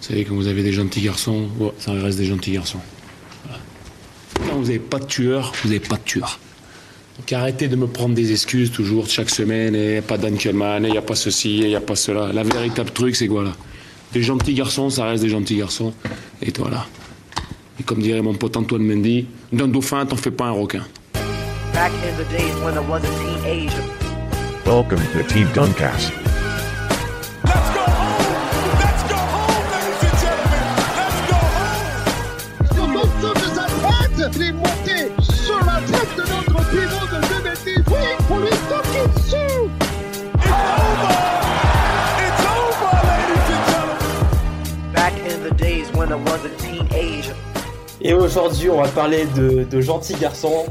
Vous savez, quand vous avez des gentils garçons, oh, ça reste des gentils garçons. Voilà. Quand vous n'avez pas de tueur, vous n'avez pas de tueur. Donc arrêtez de me prendre des excuses toujours chaque semaine, et pas d'Ankelman, il n'y a pas ceci, il n'y a pas cela. La véritable truc, c'est quoi là Des gentils garçons, ça reste des gentils garçons. Et voilà. Et comme dirait mon pote Antoine Mendy, d'un dauphin, t'en fais pas un requin. Back in the days when I was a teenager. Welcome to Team Duncast. Et aujourd'hui, on va parler de, gentils garçons,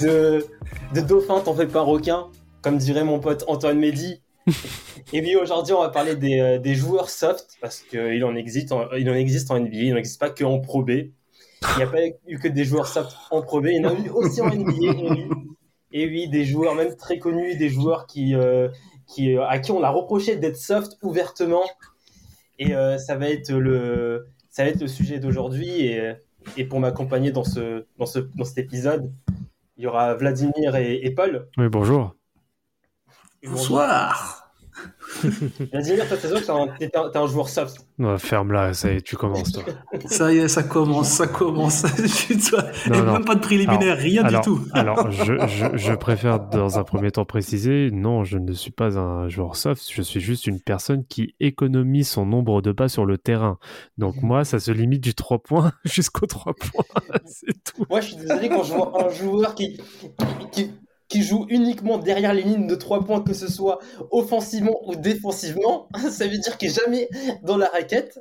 de, dauphins, t'en fais pas requin, comme dirait mon pote Antoine Mehdi. Et puis aujourd'hui, on va parler des, euh, joueurs soft, parce qu'il en existe en, il en existe en NBA, il n'existe pas que en Pro B. Il n'y a pas eu que des joueurs soft en Pro B, il y en a eu aussi en NBA. Et oui, des joueurs même très connus, des joueurs qui, euh, euh, à qui on a reproché d'être soft ouvertement. Et euh, ça va être le, ça va être le sujet d'aujourd'hui. Et, et pour m'accompagner dans, ce, dans, ce, dans cet épisode, il y aura Vladimir et, et Paul. Oui, bonjour. Bonsoir. Vladimir, toi, t'es sûr que t'es un, joueur soft Ferme-la, ça y est, tu commences toi. Ça y est, ça commence, ça commence. Non, et non. même pas de préliminaire, rien alors, du tout. Alors, je, je- je préfère dans un premier temps préciser, non, je ne suis pas un joueur soft, je suis juste une personne qui économise son nombre de pas sur le terrain. Donc moi, ça se limite du 3 points jusqu'au 3 points, c'est tout. Moi, je suis désolé quand je vois un joueur qui, qui, qui joue uniquement derrière les lignes de 3 points, que ce soit offensivement ou défensivement. Ça veut dire qu'il est jamais dans la raquette.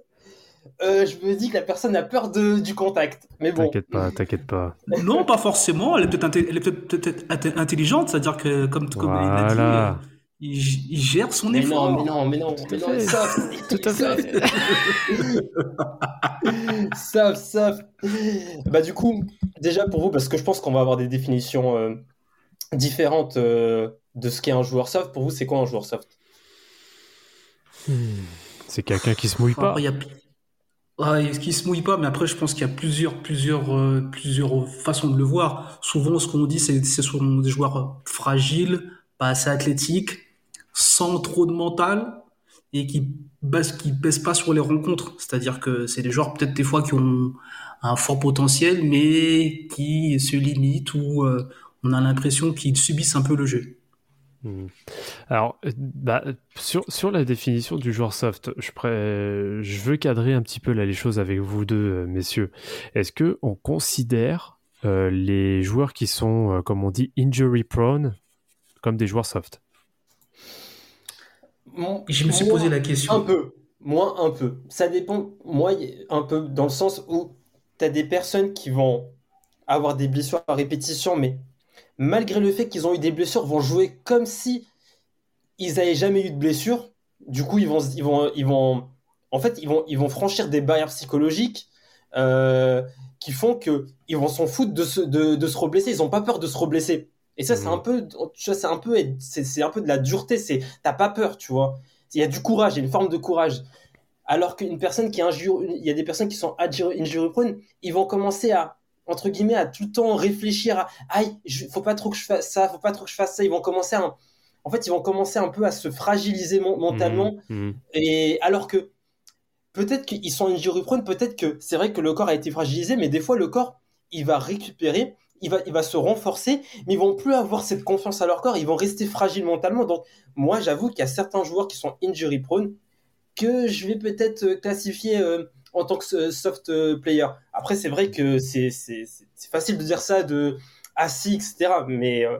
Euh, je me dis que la personne a peur de, du contact. Mais bon. T'inquiète pas, t'inquiète pas. Non, pas forcément. Elle est peut-être inté- elle est peut-être peut-être inté- intelligente, c'est-à-dire que, comme, comme il l'a dit, Voilà. euh, il, g- il gère son Mais effort. non, mais non, mais non, mais non, Tout à fait. soft. Bah du coup, déjà pour vous, parce que je pense qu'on va avoir des définitions euh, différentes euh, de ce qu'est un joueur soft. Pour vous, c'est quoi un joueur soft? C'est quelqu'un qui se mouille pas. Après, il y a... Ouais, il- qui se mouille pas, mais après, je pense qu'il y a plusieurs, plusieurs, euh, plusieurs façons de le voir. Souvent, ce qu'on dit, c'est ce sont des joueurs fragiles, pas assez athlétiques, sans trop de mental, et qui baissent, qui baissent pas sur les rencontres. C'est-à-dire que c'est des joueurs, peut-être des fois, qui ont un fort potentiel, mais qui se limitent ou euh, on a l'impression qu'ils subissent un peu le jeu. Hmm. Alors, euh, bah, sur, sur la définition du joueur soft, je, pré- je veux cadrer un petit peu là, les choses avec vous deux, euh, messieurs. Est-ce que on considère euh, les joueurs qui sont, euh, comme on dit, injury prone, comme des joueurs soft? Je me suis posé la question. Un peu, moins un peu. Ça dépend, moi, un peu, dans le sens où tu as des personnes qui vont avoir des blessures à répétition, mais malgré le fait qu'ils ont eu des blessures, vont jouer comme si ils n'avaient jamais eu de blessure. Du coup, ils vont, ils vont, ils vont, en fait, ils vont, ils vont franchir des barrières psychologiques euh, qui font que ils vont s'en foutre de se, de, de se reblesser. Ils n'ont pas peur de se reblesser. Et ça, c'est Mhm. un peu, tu vois, c'est un peu, c'est c'est un peu de la dureté. C'est, t'as pas peur, tu vois. Il y a du courage, il y a une forme de courage. Alors qu'une personne qui est injure, il y a des personnes qui sont injury prone, ils vont commencer à, entre guillemets, à tout le temps réfléchir à, aïe, faut pas trop que je fasse ça, faut pas trop que je fasse ça. Ils vont commencer à, en fait, ils vont commencer un peu à se fragiliser mentalement. Hmm, hmm. Et alors que peut-être qu'ils sont injury prone, peut-être que c'est vrai que le corps a été fragilisé, mais des fois le corps, il va récupérer, il va, il va se renforcer, mais ils vont plus avoir cette confiance à leur corps, ils vont rester fragiles mentalement. Donc moi, j'avoue qu'il y a certains joueurs qui sont injury prone que je vais peut-être euh, classifier euh, en tant que euh, soft euh, player. Après, c'est vrai que c'est facile de dire ça de assis, etc. Mais euh,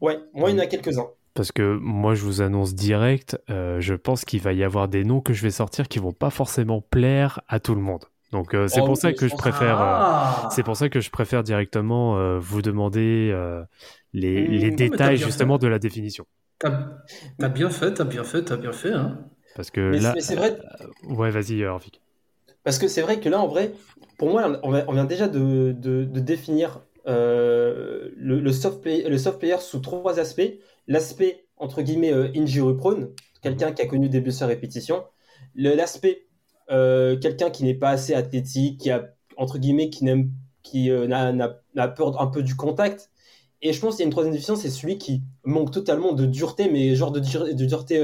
ouais, moi, il y en a quelques-uns. Parce que moi, je vous annonce direct, euh, je pense qu'il va y avoir des noms que je vais sortir qui vont pas forcément plaire à tout le monde. Donc euh, c'est Oh, pour ça que je préfère, euh, Ah c'est pour ça que je préfère directement euh, vous demander les, Mmh, les non, détails justement fait. de la définition. T'as bien fait, t'as bien fait, t'as bien fait. Hein. Parce que Mais, là, mais c'est vrai, ouais, vas-y, Rafik. Parce que c'est vrai que là, en vrai, pour moi, on, vient déjà de, de- de définir euh, le, le soft play- le soft player sous trois aspects. L'aspect, entre guillemets, euh, injury prone, quelqu'un qui a connu des blessures à répétition. L'aspect, euh, quelqu'un qui n'est pas assez athlétique, qui a, entre guillemets, qui n'aime qui euh, n'a- peur un peu du contact. Et je pense qu'il y a une troisième définition, c'est celui qui manque totalement de dureté, mais genre de, dur- de dureté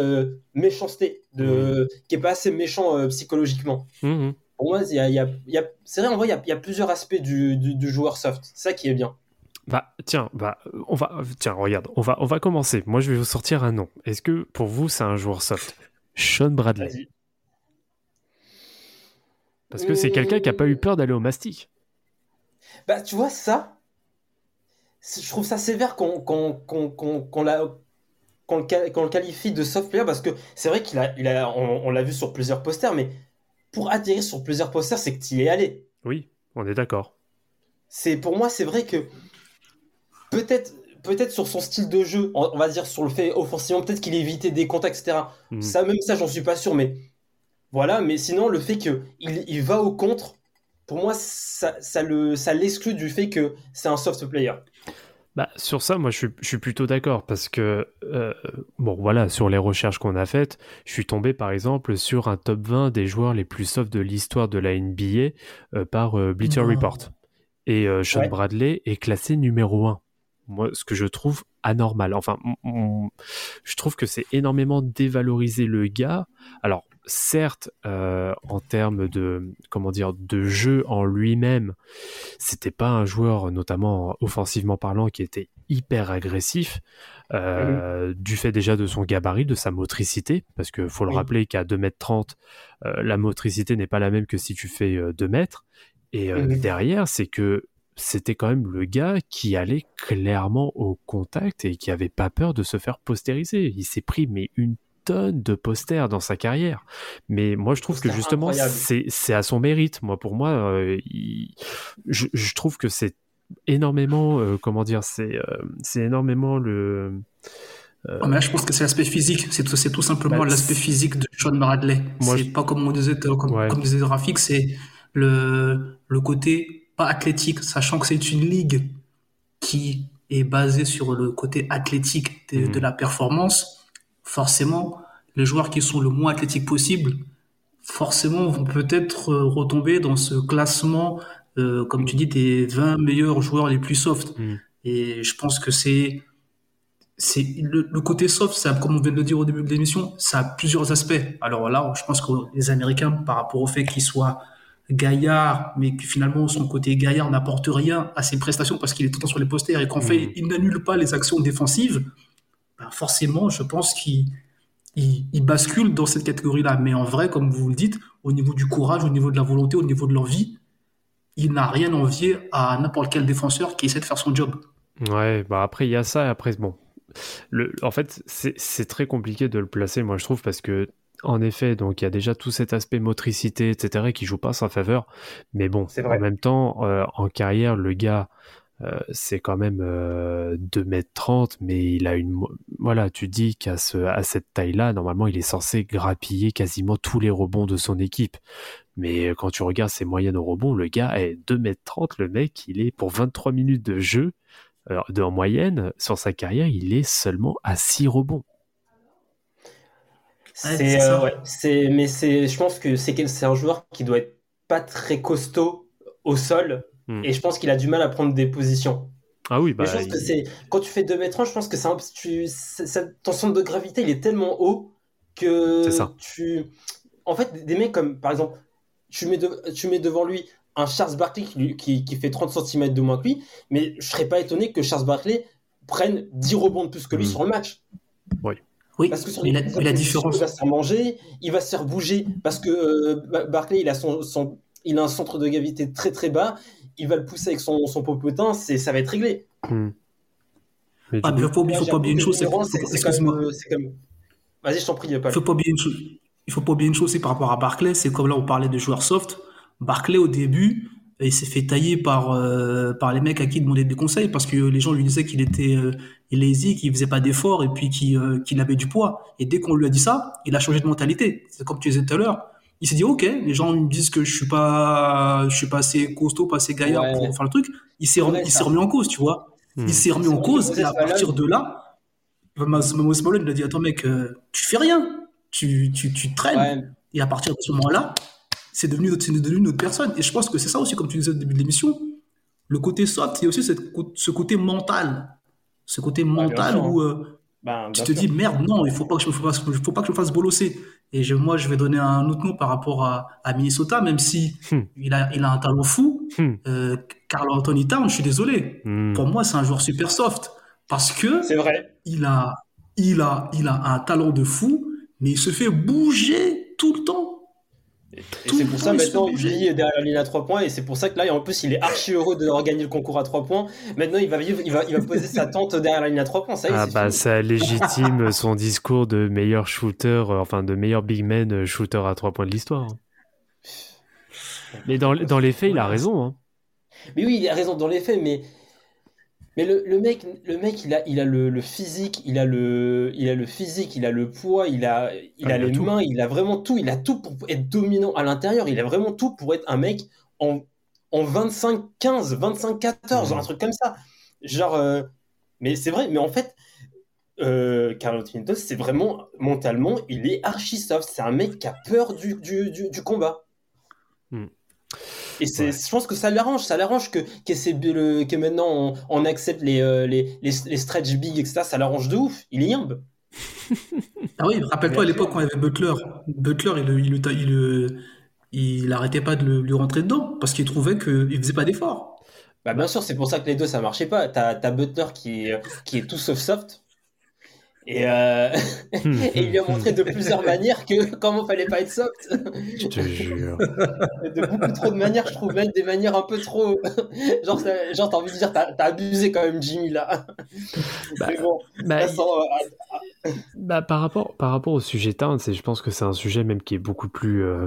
méchanceté, de, qui est pas assez méchant psychologiquement. Mhm. Pour moi, il y a, il y a- il y a- c'est vrai, en vrai, il y a, plusieurs aspects du, du- du joueur soft. C'est ça qui est bien. Bah, tiens, bah, on va, tiens, regarde, on va, on va commencer. Moi, je vais vous sortir un nom. Est-ce que pour vous, c'est un joueur soft? Sean Bradley. Parce que c'est quelqu'un qui a pas eu peur d'aller au mastic. Bah, tu vois, ça, je trouve ça sévère qu'on le, qualifie de soft player parce que c'est vrai qu'il a, il a, on, on l'a vu sur plusieurs posters, mais pour atterrir sur plusieurs posters, c'est que tu y es allé. Oui, on est d'accord. C'est pour moi, c'est vrai que peut-être peut-être sur son style de jeu, on, va dire sur le fait offensivement, peut-être qu'il évitait des contacts, etc. Mhm. Ça, même ça, j'en suis pas sûr, mais voilà. Mais sinon, le fait que il, il va au contre, pour moi, ça, ça le, ça l'exclut du fait que c'est un soft player. Bah, sur ça, moi, je suis, je suis plutôt d'accord parce que, euh, bon, voilà, sur les recherches qu'on a faites, je suis tombé, par exemple, sur un top 20 des joueurs les plus soft de l'histoire de la NBA euh, par euh, Bleacher Non. Report. Et Sean Ouais. Bradley est classé numéro 1. Moi, ce que je trouve anormal. Enfin, je trouve que c'est énormément dévaloriser le gars. Alors, certes, euh, en termes de, comment dire, de jeu en lui-même, c'était pas un joueur, notamment offensivement parlant, qui était hyper agressif, euh, du fait déjà de son gabarit, de sa motricité, parce que faut le rappeler qu'à 2m30, euh, la motricité n'est pas la même que si tu fais euh, 2 mètres. Et Mhm. derrière, c'est que c'était quand même le gars qui allait clairement au contact et qui avait pas peur de se faire postériser. Il s'est pris mais une tonne de posters dans sa carrière. Mais moi, je trouve que justement, c'est c'est à son mérite. Moi, pour moi, euh, il- je, je trouve que c'est énormément, euh, comment dire, c'est euh, c'est énormément le. Mais là, je pense que c'est l'aspect physique. C'est tout, simplement Bah, l'aspect physique de Sean Bradley. C'est je- pas comme on disait, comme, Ouais. comme disait Rafik, c'est le, le côté pas athlétique, sachant que c'est une ligue qui est basée sur le côté athlétique de, Mhm. de la performance. Forcément, les joueurs qui sont le moins athlétiques possible, forcément, vont peut-être euh, retomber dans ce classement, euh, comme tu dis, des 20 meilleurs joueurs les plus soft. Mhm. Et je pense que c'est c'est le, le côté soft, ça, comme on vient de le dire au début de l'émission, ça a plusieurs aspects. Alors là, je pense que les Américains, par rapport au fait qu'ils soient gaillards, mais que finalement son côté gaillard n'apporte rien à ses prestations parce qu'il est tout le temps sur les posters et qu'en fait il n'annule pas les actions défensives, ben forcément, je pense qu'il il, il bascule dans cette catégorie-là. Mais en vrai, comme vous le dites, au niveau du courage, au niveau de la volonté, au niveau de l'envie, il n'a rien envié à n'importe quel défenseur qui essaie de faire son job. Ouais, bah après il y a ça, et après bon, le, en fait c'est très compliqué de le placer, moi je trouve, parce que en effet, donc il y a déjà tout cet aspect motricité, etc., qui joue pas en sa faveur, mais bon, C'est vrai. en même temps, euh, en carrière, le gars, euh, c'est quand même euh, 2m30, mais il a une, voilà, tu dis qu'à ce, à cette taille-là, normalement, il est censé grappiller quasiment tous les rebonds de son équipe. Mais euh, quand tu regardes ses moyennes au rebond, le gars est 2m30, le mec, il est pour 23 minutes de jeu, alors, de, en moyenne, sur sa carrière, il est seulement à 6 rebonds. C'est, euh, ouais, mais c'est, je pense que c'est, c'est un joueur qui doit être pas très costaud au sol, Hmm. et je pense qu'il a du mal à prendre des positions. Ah oui, Mais bah, je pense que c'est quand tu fais 2 mètres 1, je pense que c'est un, tu, c'est- ça- ton centre de gravité il est tellement haut que C'est ça. tu. En fait, des mecs comme par exemple, tu mets, de- tu mets devant lui un Charles Barkley qui, qui, qui fait 30 cm de moins que lui, mais je serais pas étonné que Charles Barkley prenne 10 rebonds de plus que lui Mm. sur le match. Oui, Parce que sur mais la, mais la différence, il va se faire manger, il va se faire bouger parce que euh, Ba- Barkley il a son, son- il a un centre de gravité très très bas, il va le pousser avec son, son popotin, c'est ça va être réglé. Hmm. Mais Ah, mais faut faut pas oublier une chose, c'est comme, Vas-y, je t'en prie, Paul. Faut pas oublier une chose. Il faut pas oublier une chose, c'est par rapport à Barclay, c'est comme là on parlait de joueurs soft. Barclay au début, il s'est fait tailler par euh, par les mecs à qui il demandait des conseils parce que les gens lui disaient qu'il était euh, lazy, qu'il faisait pas d'efforts et puis qu'il euh, qu'il avait du poids. Et dès qu'on lui a dit ça, il a changé de mentalité. C'est comme tu disais tout à l'heure. Il s'est dit ok, les gens me disent que je suis pas je suis pas assez costaud, pas assez gaillard Ouais. pour faire le truc. Il s'est C'est remis, il s'est en cause, tu vois. Hmm. Il s'est remis C'est en vrai cause et à partir de là, Moses Malone lui a dit attends mec, euh, tu fais rien, tu tu tu traînes. Ouais, Et à partir de ce moment-là, c'est devenu, c'est devenu une autre personne. Et je pense que c'est ça aussi, comme tu disais au début de l'émission, le côté soft, il y a aussi cette ce côté mental. Ce côté mental sûr. où euh, ben, tu te sûr. dis, merde, non, il faut pas que je me fasse, faut pas que je me fasse bolosser. Et je- moi, je vais donner un autre nom par rapport à, à Minnesota, même si Hmm. il, a, il a un talent fou. Hmm. Euh, Carl Anthony Towns, je suis désolé. Hmm. Pour moi, c'est un joueur super soft. Parce que C'est vrai. il a, il a, il a un talent de fou, mais il se fait bouger tout le temps. Et c'est pour ça maintenant il vit derrière la ligne à 3 points et c'est pour ça que là en plus il est archi heureux d'avoir gagné le concours à 3 points. Maintenant il va vivre, il va, il va poser sa tente derrière la ligne à 3 points. Ça y est, Ah bah fini. ça légitime son discours de meilleur shooter, euh, enfin de meilleur big man euh, shooter à trois points de l'histoire. hein. Mais dans, dans les faits, il a raison. Hein. Mais oui, il a raison dans les faits, mais mais le, le mec, le mec, il a, il a le, le physique, il a le, il a le physique, il a le poids, il a, il Ah, a il a les tout. mains, il a vraiment tout, il a tout pour être dominant à l'intérieur. Il a vraiment tout pour être un mec en en 25-15, 25-14, Mhm. un truc comme ça. Genre, euh, mais c'est vrai, mais en fait. Euh, Carlo Tintos, c'est vraiment mentalement, il est archi soft. C'est un mec qui a peur du, du, du, du combat. Et c'est, Ouais. je pense que ça l'arrange, ça l'arrange que, que, c'est le, que maintenant on, on accepte les, euh, les, les, les stretch big, etc. Ça l'arrange de ouf. Il est yimbe. Ah oui, rappelle-toi à l'époque quand il y avait Butler. Butler, il, il, il, il, il arrêtait pas de le- lui rentrer dedans parce qu'il trouvait qu'il faisait pas d'efforts. Bah, bien sûr, c'est pour ça que les deux ça marchait pas. T'as, t'as Butler qui, est- qui est tout sauf soft. Et, euh, et il lui a montré de plusieurs manières que comment fallait pas être soft. Je te jure. de beaucoup trop de manières, je trouve même des manières un peu trop. genre, genre t'as envie de dire, t'as, t'as abusé quand même, Jimmy là. Mais bon, Bah, euh, Bah, par rapport par rapport au sujet Towns, et je pense que c'est un sujet même qui est beaucoup plus euh,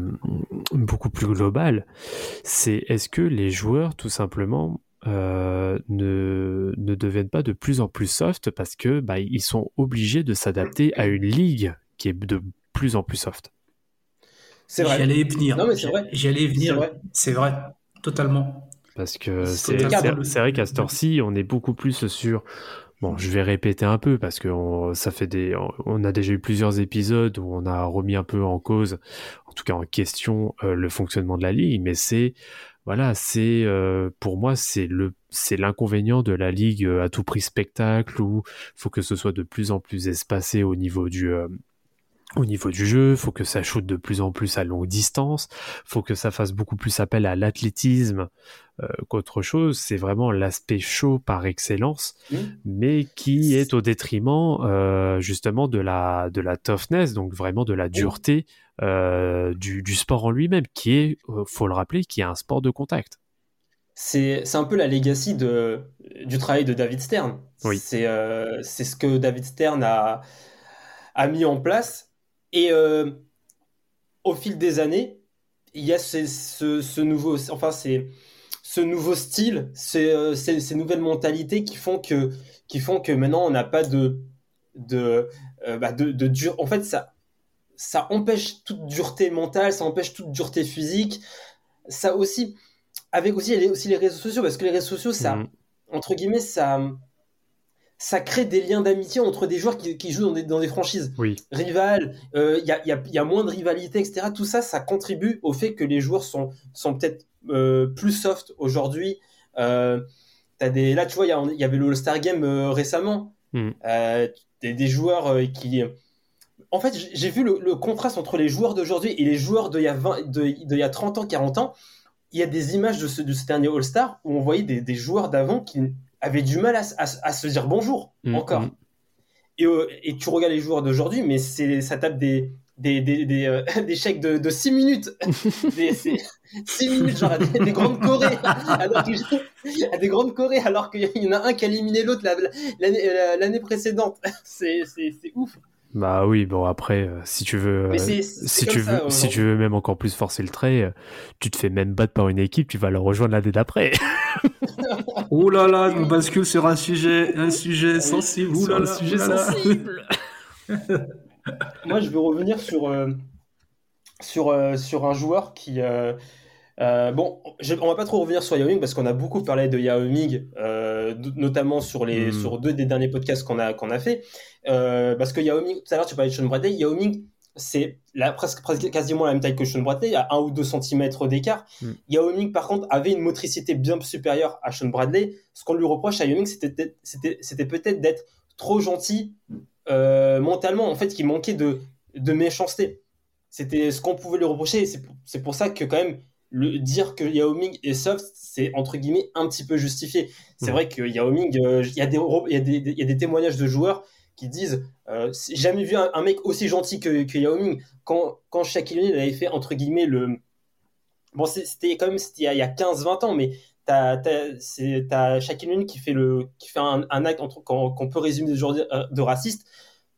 beaucoup plus global. C'est est-ce que les joueurs tout simplement euh, ne ne deviennent pas de plus en plus soft parce que bah, ils sont obligés de s'adapter à une ligue qui est de plus en plus soft. c'est vrai. J'y allais y venir. Non, mais c'est vrai. J'y allais y C'est venir. vrai. C'est vrai. Totalement. Parce que C'est c'est le cadre. c'est- c'est vrai qu'à cette heure-ci, on est beaucoup plus sur. Bon, je vais répéter un peu parce que on- ça fait des. On a déjà eu plusieurs épisodes où on a remis un peu en cause, en tout cas en question, euh, le fonctionnement de la ligue. Mais c'est voilà, c'est euh, pour moi c'est le c'est l'inconvénient de la ligue euh, à tout prix spectacle où faut que ce soit de plus en plus espacé au niveau du euh, au niveau du jeu, faut que ça shoote de plus en plus à longue distance, faut que ça fasse beaucoup plus appel à l'athlétisme euh, qu'autre chose. C'est vraiment l'aspect chaud par excellence, Mmh. mais qui est au détriment euh, justement de la de la toughness, donc vraiment de la dureté euh, du, du sport en lui-même, qui est, faut le rappeler, qui est un sport de contact. C'est, un peu la legacy de, du travail de David Stern. Oui. C'est, c'est ce que David Stern a, a mis en place. Et euh, au fil des années, il y a ce, ce, ce nouveau, enfin, c'est, ce nouveau style, ces, euh, ces, ces nouvelles mentalités qui font que, qui font que maintenant on n'a pas de, de, euh, bah, de, de dur. En fait, ça, ça empêche toute dureté mentale, ça empêche toute dureté physique. Ça aussi, avec aussi, les- aussi les réseaux sociaux, parce que les réseaux sociaux, ça, Mhm. entre guillemets, ça, ça crée des liens d'amitié entre des joueurs qui, qui jouent dans des, dans des franchises Oui, rivales. euh, Il y, a, il y a- il y a moins de rivalité, etc. Tout ça, ça contribue au fait que les joueurs sont, sont peut-être euh, plus soft aujourd'hui. Euh, des, là, tu vois, il y, avait le All-Star Game euh, récemment. Euh, des, des joueurs qui. En fait, j'ai- vu le, le contraste entre les joueurs d'aujourd'hui et les joueurs d'il y, a 20 de, y a 30 ans, 40 ans. Il y a des images de ce, de ce dernier All-Star où on voyait des, des joueurs d'avant qui avaient du mal à, se dire bonjour Mhm, encore. Et, euh, et tu regardes les joueurs d'aujourd'hui, mais ça tape des, des, des, des, euh, des chèques de, de 6 minutes. des, 6 minutes, genre à des, des grandes Corées. Alors que, à des grandes Corées, alors qu'il y en a un qui a éliminé l'autre la- l'année la- l'année précédente. C'est ouf. Bah oui, bon après, euh, si tu veux, euh, si tu ça, veux, si tu veux même encore plus forcer le trait, euh, tu te fais même battre par une équipe, tu vas le rejoindre l'année d'après. Oh là là, on bascule sur un sujet, un sujet sensible. Ouh Sur là un là, sujet ouh là là. sensible. Moi, je veux revenir sur, euh, sur, euh, sur un joueur qui. euh, euh, bon, je- on va pas trop revenir sur Yao Ming parce qu'on a beaucoup parlé de Yao Ming, euh, notamment sur, les, Mm. sur deux des derniers podcasts qu'on a, qu'on a fait. Euh, parce que Yao Ming, tout à l'heure, tu parlais de Sean Bradley. Yao Ming, c'est presque, presque quasiment la même taille que Sean Bradley, à 1 ou 2 cm d'écart. Mm. Yao Ming, par contre, avait une motricité bien supérieure à Sean Bradley. Ce qu'on lui reproche à Yao Ming, c'était peut-être- c'était c'était peut-être d'être trop gentil euh, mentalement. En fait, il manquait de, de méchanceté. C'était ce qu'on pouvait lui reprocher. C'est pour, c'est pour ça que, quand même, le, dire que Yao Ming est soft, c'est entre guillemets un petit peu justifié. C'est Mm. vrai que Yao Ming, euh, il y, a il y, a il y a des témoignages de joueurs qui disent euh, J'ai jamais vu un, un mec aussi gentil que, que Yao Ming. Quand, quand Shaquille O'Neal avait fait, entre guillemets, le. Bon, c'était quand même c'était il y a- il y a 15-20 ans, mais t'as t'as Shaquille O'Neal qui fait, le, qui fait un, un acte entre- qu'on peut résumer aujourd'hui euh, de raciste.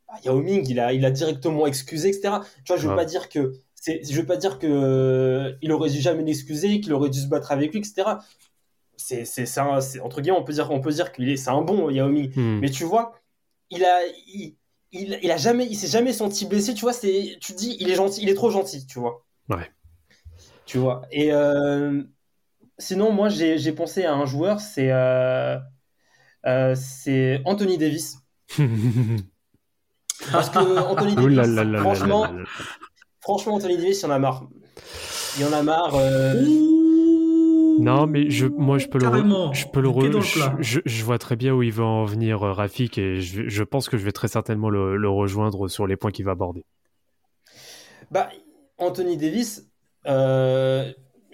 Bah, Yao Ming, il a, il a directement excusé, etc. Tu vois, je veux pas dire que. Je veux pas dire que euh, il aurait dû jamais l'excuser, qu'il aurait dû se battre avec lui, etc. C'est, c'est- entre guillemets, on peut dire, on peut dire qu'il est, c'est un bon Yao Ming. Hmm. Mais tu vois, il a, il, il, il a jamais, il s'est jamais senti blessé. Tu vois, c'est, tu te dis, il est gentil, il est trop gentil, tu vois. Ouais. Tu vois. Et euh, sinon, moi, j'ai, pensé à un joueur, c'est, euh, euh, c'est Anthony Davis. Parce que Anthony Davis, là là franchement, là franchement, Anthony Davis, il en a marre. Il en a marre. Non, mais je, moi, je peux le, je peux le, le je, je- je vois très bien où il veut en venir, euh, Rafik, et je, je pense que je vais très certainement le, le rejoindre sur les points qu'il va aborder. Bah, Anthony Davis, euh,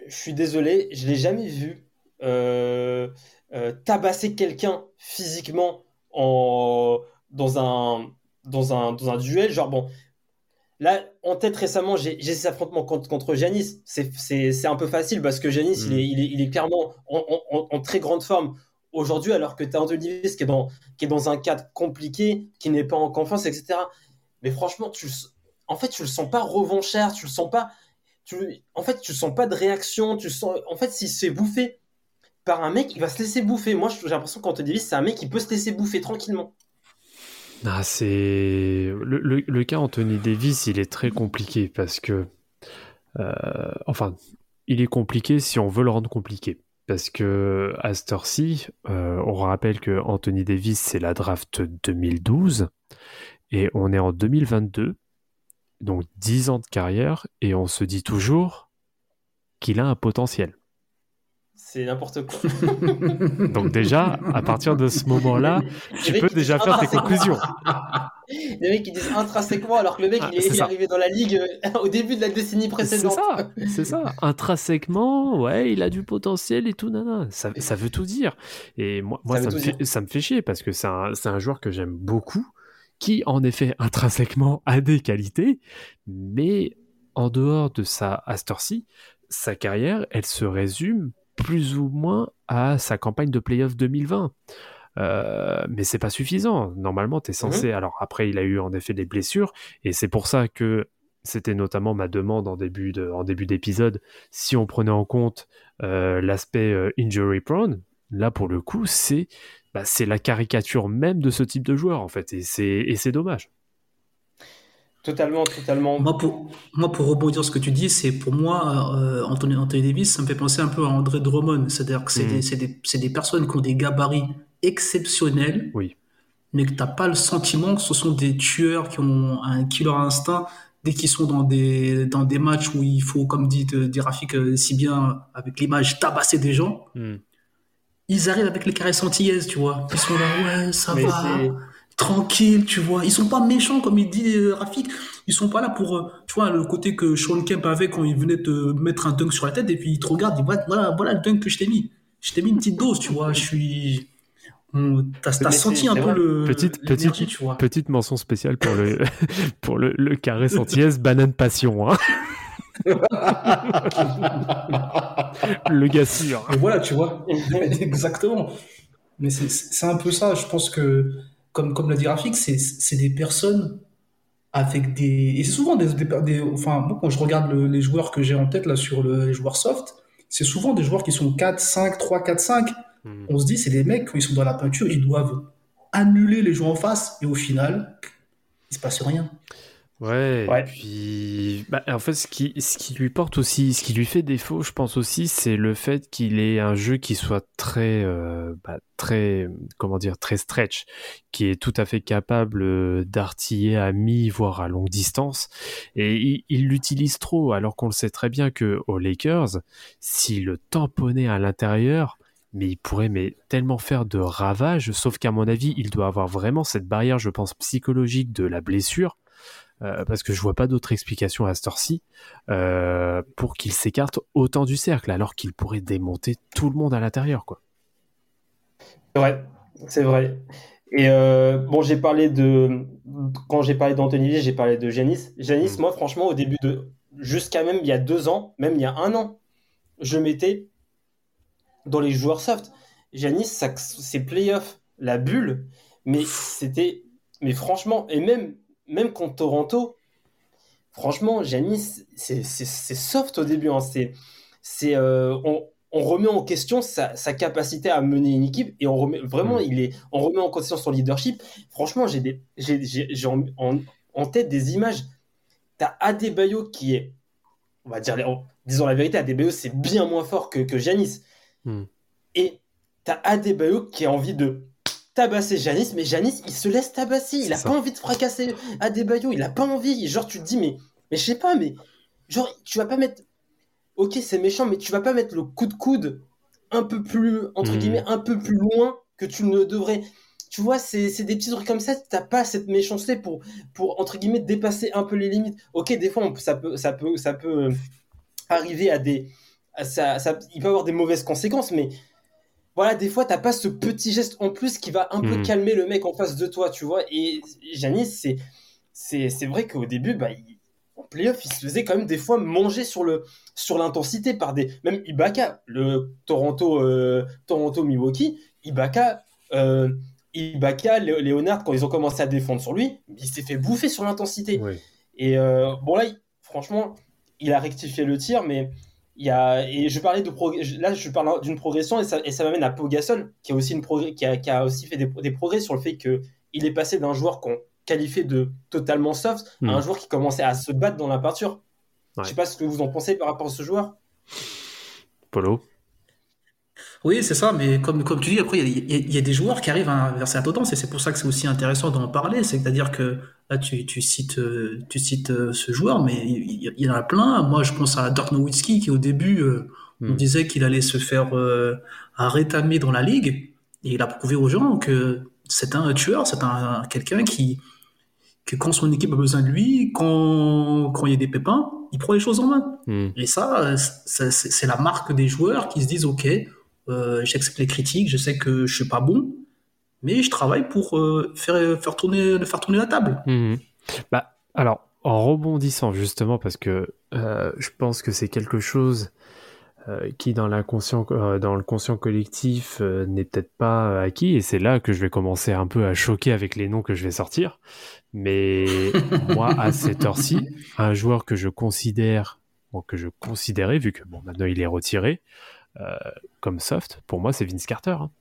je suis désolé, je l'ai jamais vu euh, euh, tabasser quelqu'un physiquement en, dans, un, dans, un, dans un duel. Genre, bon, là, en tête récemment, j'ai cet affrontement contre, contre Giannis. C'est- un peu facile parce que Giannis, Mm. il, est, il, est, il est clairement en, en- en très grande forme aujourd'hui, alors que tu as Anthony Davis qui est, dans, qui est dans un cadre compliqué, qui n'est pas en confiance, etc. Mais franchement, tu, en fait, tu le sens pas revanchard, tu le sens pas. Tu, en fait, tu sens pas de réaction. Tu sens, en fait, s'il se fait bouffer par un mec, il va se laisser bouffer. Moi, j'ai l'impression qu'Anthony Davis, c'est un mec qui peut se laisser bouffer tranquillement. Ah, c'est le cas Anthony Davis, il est très compliqué parce que, euh, enfin, il est compliqué si on veut le rendre compliqué. Parce que à cette heure-ci, euh, on rappelle que Anthony Davis, c'est la draft 2012 et on est en 2022, donc 10 ans de carrière et on se dit toujours qu'il a un potentiel. C'est n'importe quoi. Donc déjà, à partir de ce moment-là, tu peux déjà faire tes conclusions. Les mecs qui disent intrinsèquement, alors que le mec, Ah, il, est, c'est il arrivé dans la ligue euh, au début de la décennie C'est précédente. ça, c'est ça. Intrinsèquement, ouais, il a du potentiel et tout, nana. Ça, ça veut tout dire. Et moi, moi Ça me fait, dire. ça me fait chier parce que c'est un, c'est un joueur que j'aime beaucoup, qui en effet intrinsèquement a des qualités, mais en dehors de sa à cette heure-ci, sa carrière, elle se résume plus ou moins à sa campagne de playoff 2020. Euh, mais c'est pas suffisant. Normalement, tu es censé. Alors après, il a eu en effet des blessures, et c'est pour ça que c'était notamment ma demande en début de, en début d'épisode. Si on prenait en compte euh, l'aspect euh, injury prone, là pour le coup, c'est bah, c'est la caricature même de ce type de joueur en fait, et c'est dommage. Totalement, totalement. Moi pour, moi, pour rebondir sur ce que tu dis, c'est pour moi, euh, Anthony, Anthony Davis, ça me fait penser un peu à André Drummond. C'est-à-dire que c'est Mhm. des, c'est des, c'est des personnes qui ont des gabarits exceptionnels, Oui. mais que tu n'as pas le sentiment que ce sont des tueurs qui ont un killer instinct dès qu'ils sont dans des, dans des matchs où il faut, comme dit, euh, dit Rafik euh, si bien avec l'image, tabasser des gens. Ils arrivent avec les caresses antillaises, tu vois. Ils sont là, ouais, ça Mais va tranquille, tu vois. Ils sont pas méchants, comme il dit euh, Rafik. Ils sont pas là pour, euh, tu vois, le côté que Sean Kemp avait quand il venait te mettre un dunk sur la tête et puis il te regarde, il dit, voilà, voilà le dunk que je t'ai mis. Je t'ai mis une petite dose, tu vois. Je suis. T'as senti un peu le Petite, petite, tu vois. petite mention spéciale pour le, pour le, le carré Santiès, banane passion. Hein. le gars sûr. Et voilà, tu vois. Exactement. Mais c'est- c'est un peu ça. Je pense que, comme, comme l'a dit Rafik, c'est des personnes avec des. Et c'est souvent des, des, des- Enfin, moi, quand je regarde le- les joueurs que j'ai en tête là sur le- les joueurs soft, c'est souvent des joueurs qui sont 4, 5, 3, 4, 5. Hmm. On se dit, c'est des mecs, quand ils sont dans la peinture, ils doivent annuler les joueurs en face. Et au final, il se passe rien. Ouais, Ouais. et puis bah, en fait ce qui, ce qui lui porte aussi, ce qui lui fait défaut, je pense aussi, c'est le fait qu'il ait un jeu qui soit très, euh, bah, très, comment dire, très stretch, qui est tout à fait capable euh, d'artiller à mi, voire à longue distance, et il il l'utilise trop, alors qu'on le sait très bien que aux Lakers, s'il le tamponnait à l'intérieur, mais il pourrait mais tellement faire de ravages, sauf qu'à mon avis, il doit avoir vraiment cette barrière, je pense, psychologique de la blessure, euh, parce que je vois pas d'autre explication à cette heure-ci, euh, pour qu'il s'écarte autant du cercle, alors qu'il pourrait démonter tout le monde à l'intérieur, quoi. C'est vrai, c'est vrai. Et euh, bon, j'ai parlé de. Quand j'ai parlé d'Anthony j'ai parlé de Janis. Janis, Mm. moi, franchement, au début de. Jusqu'à même il y a deux ans, même il y a un an, je mettais dans les joueurs soft. Janis, ça- c'est playoff, la bulle, mais c'était. Mais franchement, et même, même contre Toronto, franchement, Janis, c'est soft au début. hein. C'est. euh, on, on remet en question sa, sa capacité à mener une équipe et on remet vraiment Mm. il est on remet en question son leadership franchement j'ai des j'ai en, en- en tête des images t'as Adebayo qui est on va dire disons la vérité Adebayo c'est bien moins fort que que Giannis Mm. et t'as Adebayo qui a envie de tabasser Janis mais Janis il se laisse tabasser. Il a ça. pas envie de fracasser Adebayo il a pas envie. Genre tu te dis mais mais je sais pas mais genre tu vas pas mettre ok c'est méchant mais tu vas pas mettre le coup de coude un peu plus entre Mhm. guillemets un peu plus loin que tu ne devrais. Tu vois c'est des petits trucs comme ça. T'as pas cette méchanceté pour pour entre guillemets dépasser un peu les limites. Ok des fois on ça peut ça peut ça peut euh, arriver à des à ça, ça- il peut avoir des mauvaises conséquences mais voilà, des fois, t'as pas ce petit geste en plus qui va un peu Mhm. calmer le mec en face de toi, tu vois. Et Janis, c'est, c'est, c'est vrai qu'au début, bah, il- en playoff, il se faisait quand même des fois manger sur le, sur l'intensité par des, même Ibaka, le Toronto, euh, Toronto Milwaukee, Ibaka, euh, Ibaka, Lé- Leonard, quand ils ont commencé à défendre sur lui, il s'est fait bouffer sur l'intensité. Et euh, bon là, il- franchement, il a rectifié le tir, mais il y a et je parlais de Là, je parle d'une progression et ça, et ça m'amène à Pau Gasol, qui a aussi une qui a, qui a aussi fait des, des progrès sur le fait que il est passé d'un joueur qu'on qualifiait de totalement soft à un joueur qui commençait à se battre dans la peinture. Ouais. Je sais pas ce que vous en pensez par rapport à ce joueur. Polo. Oui, c'est ça, mais comme, comme tu dis, après, il y, a- y y des joueurs qui arrivent à inverser la tendance, et c'est pour ça que c'est aussi intéressant d'en parler. C'est-à-dire que là, tu, tu cites, euh, tu cites euh, ce joueur, mais il, y- en a plein. Moi, je pense à Dirk Nowitzki, qui au début, euh, on Hmm. disait qu'il allait se faire euh, rétamer dans la ligue, et il a prouvé aux gens que c'est un tueur, c'est un, quelqu'un qui, que quand son équipe a besoin de lui, quand, quand il y a des pépins, il prend les choses en main. Hmm. Et ça, c'est la marque des joueurs qui se disent Ok, euh, j'accepte les critiques, je sais que je suis pas bon, mais je travaille pour euh, faire, faire, tourner, faire tourner la table. Mhm. Bah, alors, en rebondissant justement, parce que euh, je pense que c'est quelque chose euh, qui, dans, l'inconscient, dans le conscient collectif, n'est peut-être pas acquis, et c'est là que je vais commencer un peu à choquer avec les noms que je vais sortir. Mais moi, à cette heure-ci, un joueur que je considère, bon, que je considérais, vu que bon, maintenant il est retiré, comme soft, pour moi, c'est Vince Carter. hein.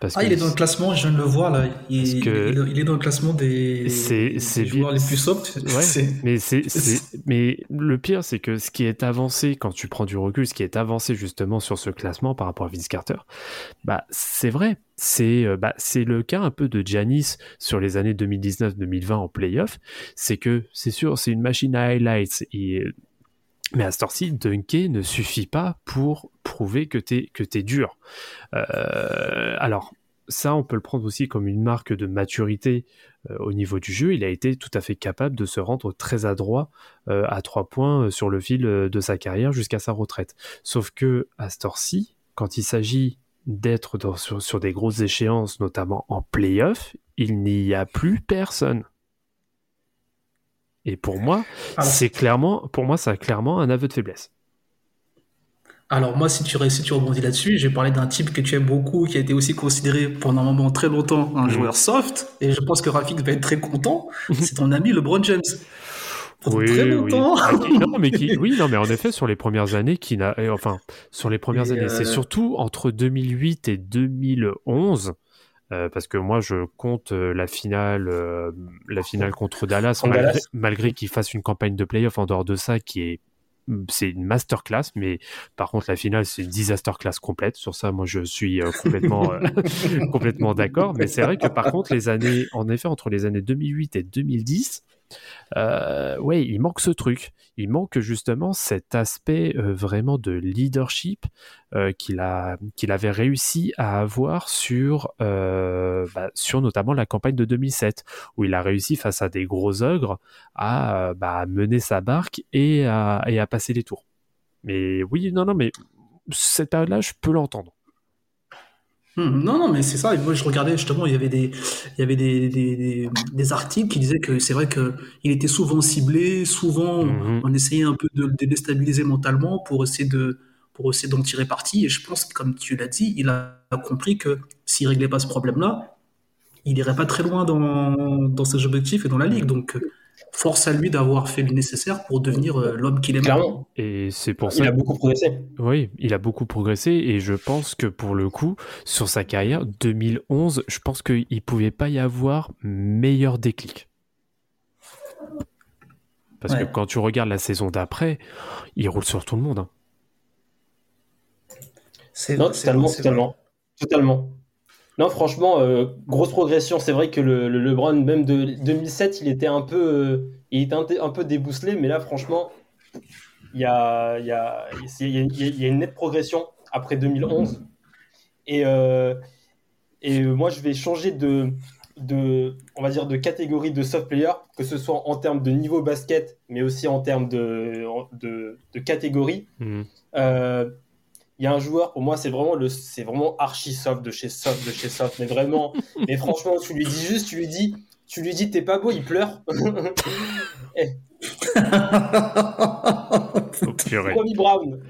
Parce Ah, que il est dans le classement, je viens de le voir là. Il, Parce que- il- il est dans le classement des, joueurs les plus soft. Ouais, mais mais le pire, c'est que ce qui est avancé quand tu prends du recul, ce qui est avancé justement sur ce classement par rapport à Vince Carter, bah c'est vrai, c'est, euh, bah, le cas un peu de Giannis sur les années 2019-2020 en playoff, c'est que c'est sûr, c'est une machine à highlights et mais à ce temps-ci, dunker ne suffit pas pour prouver que t'es t'es dur. Euh, alors ça, on peut le prendre aussi comme une marque de maturité euh, au niveau du jeu. Il a été tout à fait capable de se rendre très adroit euh, à trois points sur le fil de sa carrière jusqu'à sa retraite. Sauf que à ce temps-ci, quand il s'agit d'être sur, sur des grosses échéances, notamment en playoff, il n'y a plus personne. Et pour moi, Alors- c'est clairement, pour moi, c'est clairement un aveu de faiblesse. Alors moi, si tu, si tu rebondis là-dessus, j'ai parlé d'un type que tu aimes beaucoup, qui a été aussi considéré pendant un moment très longtemps un Mhm. joueur soft, et je pense que Rafik va être très content. C'est ton ami LeBron James. Pendant Oui, très oui. longtemps. Ah, qui- non, mais qui, oui, non, mais en effet, sur les premières années, qui n'a, euh, enfin, sur les premières Et, années, c'est euh, surtout entre 2008 et 2011. Euh, parce que moi, je compte euh, la finale, euh, la finale contre Dallas, malgré, Dallas. malgré qu'il fasse une campagne de playoff en dehors de ça, qui est, c'est une masterclass, mais par contre, la finale, c'est une disaster class complète. Sur ça, moi, je suis euh, complètement, euh, complètement d'accord. Mais c'est vrai que par contre, les années, en effet, entre les années 2008 et 2010, euh, ouais, il manque ce truc. Il manque justement cet aspect euh, vraiment de leadership euh, qu'il avait réussi à avoir sur, euh, bah, notamment la campagne de 2007, où il a réussi face à des gros ogres à bah, mener sa barque et à, passer les tours. Mais oui, non, non, mais cet âge-là, je peux l'entendre. Hmm, Non, non, mais c'est ça. Et moi, je regardais justement, il y avait des, il y avait des, des, des- des articles qui disaient que c'est vrai que il était souvent ciblé, souvent Mhm. on essayait un peu de le déstabiliser mentalement pour essayer de, pour essayer d'en tirer parti. Et je pense que, comme tu l'as dit, il a compris que s'il réglait pas ce problème-là, il irait pas très loin dans, dans ses objectifs et dans la ligue. Donc, euh, force à lui d'avoir fait le nécessaire pour devenir euh, l'homme qu'il est maintenant. Clairement, Et c'est pour il ça a beaucoup progressé. Oui, il a beaucoup progressé et je pense que pour le coup, sur sa carrière, 2011, je pense qu'il ne pouvait pas y avoir meilleur déclic. Parce Ouais. que quand tu regardes la saison d'après, il roule sur tout le monde. hein. C'est Non, c'est totalement, c'est totalement. Totalement. Non, franchement, euh, grosse progression. C'est vrai que le, le LeBron, même de 2007, il était un peu, euh, il était un, un peu débousselé, mais là, franchement, il y a, il y, a, il y, a, il y a une nette progression après 2011. Et, euh, et moi, je vais changer de, de, on va dire, de catégorie de soft player, que ce soit en termes de niveau basket, mais aussi en termes de, de, de catégorie. Mhm. Il y a un joueur, pour moi, c'est vraiment le, c'est vraiment archi soft de chez soft de chez soft, mais vraiment, mais franchement, tu lui dis juste, tu lui dis, tu lui dis, t'es pas beau, il pleure. Oh, purée. Kobe Brown.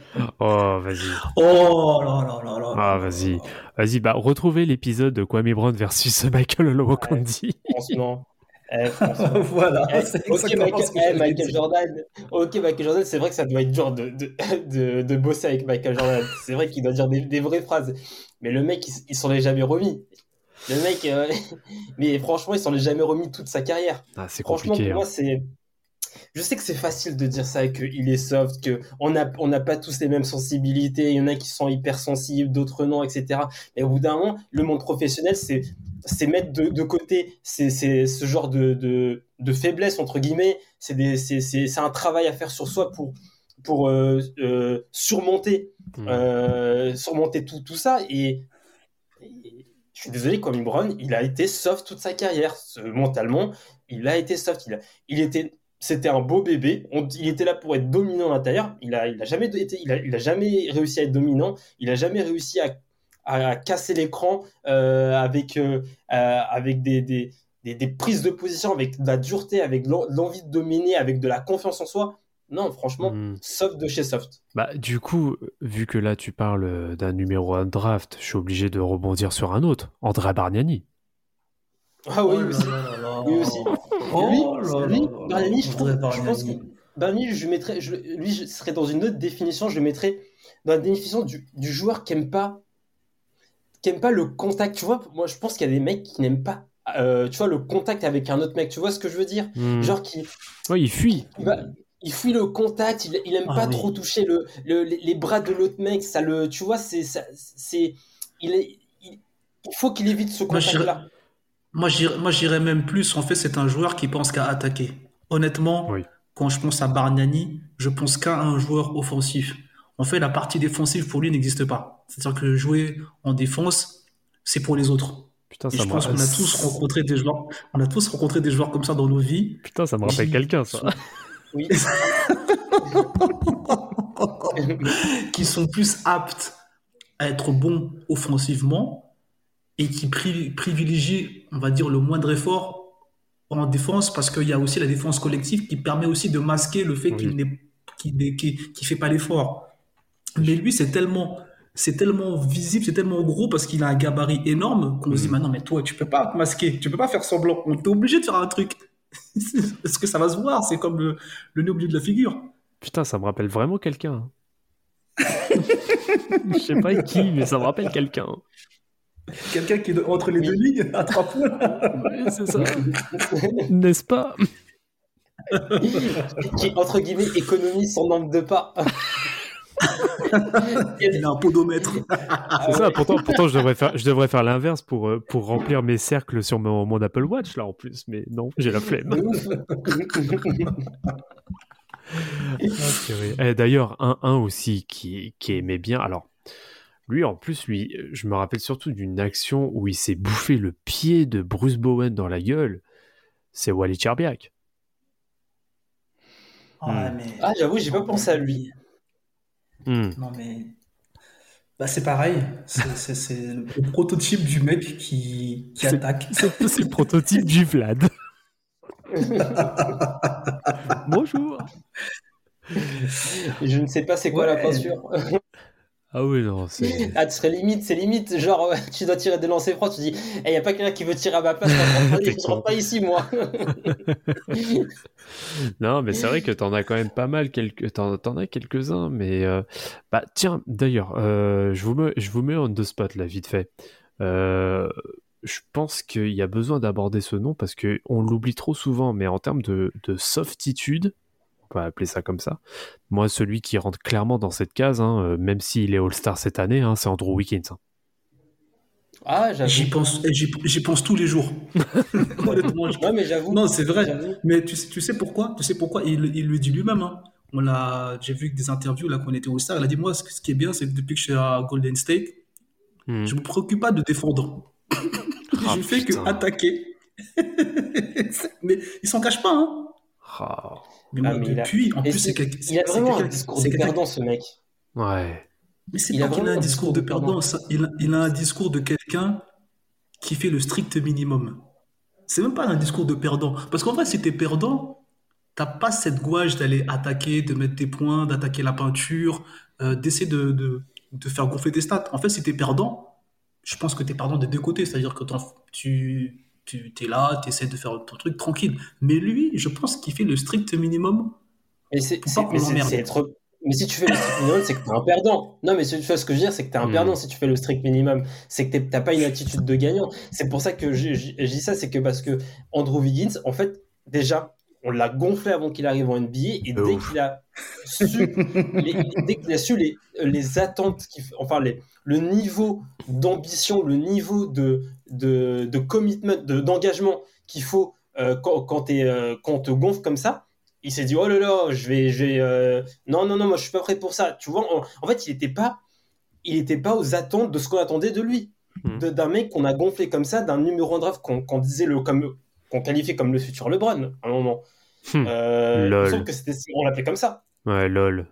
Oh, vas-y. Oh là là là là. Ah, vas-y. Vas-y, bah, retrouvez l'épisode de Kwame Brown versus Michael Olowokandi. Franchement. Eh, voilà. Eh, Michael, eh, Michael. Jordan. Ok, Michael Jordan, c'est vrai que ça doit être dur de, de, de, de bosser avec Michael Jordan. C'est vrai qu'il doit dire des, des vraies phrases. Mais le mec, il, s'en est jamais remis. Le mec, euh, mais franchement, il s'en est jamais remis toute sa carrière. Ah, c'est Franchement, compliqué. pour moi, hein. c'est. Je sais que c'est facile de dire ça, qu'il est soft, que on n'a on n'a pas tous les mêmes sensibilités. Il y en a qui sont hypersensibles, d'autres non, etc. Mais au bout d'un moment, le monde professionnel, c'est c'est mettre de, de côté c'est ce genre de, de, de faiblesse entre guillemets. C'est des- c'est c'est c'est un travail à faire sur soi pour pour euh, euh, surmonter Mhm. euh, surmonter tout tout ça et, et je suis désolé, Kwame Brown, il a été soft toute sa carrière. Mentalement, il a été soft. Il, a- il était, c'était un beau bébé. On- il était là pour être dominant à l'intérieur. Il a, il a jamais été, il a, il a jamais réussi à être dominant. Il a jamais réussi à, à, casser l'écran euh, avec, euh, euh, avec des, des, des, des prises de position, avec de la dureté, avec l'en- l'envie de dominer, avec de la confiance en soi. Non, franchement, Mhm. soft de chez soft. Bah, du coup, vu que là tu parles d'un numéro 1 draft, je suis obligé de rebondir sur un autre, Andrea Bargnani. Ah oui, Oh aussi. là là là. Oui aussi. Oh lui, lui, Bargnani, je, trouve, André je pense que Bargnani. Je le mettrais, je, lui, je serais dans une autre définition. Je le mettrais dans la définition du, du joueur qui aime pas, qui aime pas le contact. Tu vois, moi, je pense qu'il y a des mecs qui n'aiment pas, euh, tu vois, le contact avec un autre mec. Tu vois ce que je veux dire? Hmm. Genre qui, Ouais, il fuit. il fuit le contact. Il, il aime Ah pas oui. trop toucher le, le- les, les bras de l'autre mec. Ça le, tu vois, c'est, ça- c'est, il est, il, il faut qu'il évite ce contact-là. Moi, j'irais moi, j'irais même plus. En fait, c'est un joueur qui pense qu'à attaquer. Honnêtement, Oui. quand je pense à Bargnani, je pense qu'à un joueur offensif. En fait, la partie défensive pour lui n'existe pas. C'est-à-dire que jouer en défense, c'est pour les autres. Putain, Et ça je me pense qu'on a rappelle- tous rencontré des joueurs, on a tous rencontré des joueurs comme ça dans nos vies. Putain, ça me rappelle qui quelqu'un, ça. sont- Oui. qui sont plus aptes à être bon offensivement et qui pri- privilégie, on va dire, le moindre effort en défense parce qu'il y a aussi la défense collective qui permet aussi de masquer le fait Oui. qu'il qu'il fait pas l'effort. Mais lui, c'est tellement, c'est tellement visible, c'est tellement gros parce qu'il a un gabarit énorme qu'on se dit, mais non, mais toi, tu peux pas te masquer, tu peux pas faire semblant. On t'est obligé de faire un truc. Parce que ça va se voir, c'est comme le, le nez au milieu de la figure. Putain, ça me rappelle vraiment quelqu'un. hein. Je sais pas qui, mais ça me rappelle quelqu'un. Quelqu'un qui est entre les deux lignes à trois points. Ouais, c'est ça. N'est-ce pas? Qui, entre guillemets, économise son nombre de pas. Il a un podomètre. Ah C'est ça, pourtant, pourtant je, devrais faire, je devrais faire l'inverse pour, euh, pour remplir mes cercles sur mon, mon Apple Watch, là, en plus. Mais non, j'ai la flemme. Ah. Eh, D'ailleurs, un, un aussi qui, qui aimait bien. Alors, lui, en plus, lui, je me rappelle surtout d'une action où il s'est bouffé le pied de Bruce Bowen dans la gueule. C'est Wally Charbiak. Ouais, mais... Ah, j'avoue, j'ai pas pensé à lui. Hmm. Non, mais. Bah, c'est pareil. C'est- le prototype du mec qui, qui C'est- attaque. C'est le prototype du Vlad. Bonjour. Je ne sais pas c'est quoi la peinture. Ah oui, non, c'est. Ah, tu serais limite, c'est limite, genre, ouais, tu dois tirer des lancers francs, tu dis, il n'y a pas quelqu'un qui veut tirer à ma place, je je rentre pas ici, moi. Non, mais c'est vrai que t'en as quand même pas mal, quelques... t'en, t'en as quelques-uns, mais euh, bah tiens, d'ailleurs, euh, je vous mets, je vous mets on the spot là, vite fait. Euh, je pense qu'il y a besoin d'aborder ce nom parce que on l'oublie trop souvent, mais en termes de, de softitude, peut appeler ça comme ça. Moi, celui qui rentre clairement dans cette case, hein, euh, même s'il est All-Star cette année, hein, c'est Andrew Wiggins. hein. Ah, J'y pense, j'y pense tous les jours. Honnêtement, je- Ouais, mais j'avoue. Non, c'est vrai. Mais tu, sais- tu sais pourquoi? Tu sais pourquoi? Il, il le dit lui-même. Hein. On l'a, j'ai vu des interviews là qu'on était au Star. Il a dit moi, ce, ce qui est bien, c'est que depuis que je suis à Golden State, Hmm. je me préoccupe pas de défendant. Ah, je fais que attaquer. mais il s'en cache pas. Hein. Ah, Mais Ah, mais a- depuis, en plus, c'est- quelqu'un. Il a c'est vraiment un discours de perdant, ce mec. ouais. Mais c'est pas qu'il a un discours de perdant, ça. Il, a, il a un discours de quelqu'un qui fait le strict minimum. C'est même pas un discours de perdant. Parce qu'en vrai, si t'es perdant, t'as pas cette gouache d'aller attaquer, de mettre tes points, d'attaquer la peinture, euh, d'essayer de, de, de faire gonfler tes stats. En fait, si t'es perdant, je pense que t'es perdant des deux côtés. C'est-à-dire que tu, tu es là, tu essaies de faire ton truc tranquille. Mais lui, je pense qu'il fait le strict minimum. Mais c'est, si tu fais le strict minimum, c'est que t'es un perdant. Non, mais si tu fais ce que je veux dire, c'est que t'es un Hmm. perdant si tu fais le strict minimum. C'est que t'as pas une attitude de gagnant. C'est pour ça que je dis ça, c'est que parce que Andrew Wiggins, en fait, déjà, on l'a gonflé avant qu'il arrive en NBA et dès qu'il a su, les, dès qu'il a su les, les attentes, qu'il f- enfin les, le niveau d'ambition, le niveau de, de, de commitment, de- d'engagement qu'il faut euh, quand, quand, t'es, euh, quand on te gonfle comme ça, il s'est dit oh là là, je vais, je vais euh, non non non, moi je suis pas prêt pour ça. Tu vois, en, en fait, il était pas, il était pas aux attentes de ce qu'on attendait de lui. De- d'un mec qu'on a gonflé comme ça, d'un numéro en draft qu'on qu'on disait le comme qu'on qualifiait comme le futur LeBron à un moment. Hmm. Lol. semble que c'était, on l'appelait comme ça. Ouais, lol.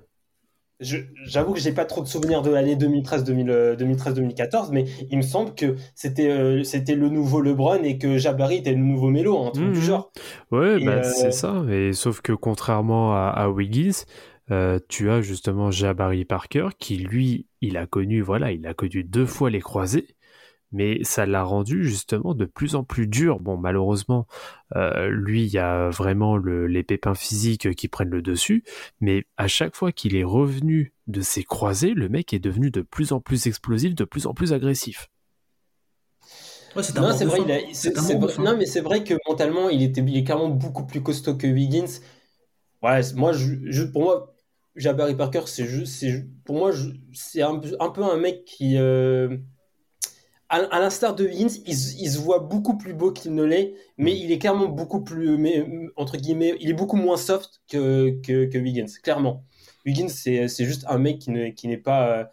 J'avoue que j'ai pas trop de souvenirs de l'année 2013-2000, 2013-2014, mais il me semble que c'était euh, c'était le nouveau LeBron et que Jabari était le nouveau Melo, un truc Mhm. du genre. Ouais, bah, euh, c'est ça. Et sauf que contrairement à, à Wiggins, euh, tu as justement Jabari Parker qui, lui, il a connu, voilà, il a connu deux fois les croisés, mais ça l'a rendu justement de plus en plus dur. Bon, malheureusement, euh, lui, il y a vraiment le- les pépins physiques qui prennent le dessus, mais à chaque fois qu'il est revenu de ses croisés, le mec est devenu de plus en plus explosif, de plus en plus agressif. Ouais, c'est un Non, mort c'est de vrai, il a- c'est- C'est non, mais c'est vrai que mentalement, il était, il est clairement beaucoup plus costaud que Wiggins. Ouais, c'est- moi, je, je- pour moi, Jabari Parker, c'est juste, c'est, ju- pour moi, je- c'est un, peu- un peu un mec qui, euh, à, à l'instar de Wiggins, il, se- il se voit beaucoup plus beau qu'il ne l'est, mais il est clairement beaucoup plus, mais, entre guillemets, il est beaucoup moins soft que, que, que Wiggins, clairement. Wiggins, c'est, juste un mec qui ne, qui n'est pas, euh,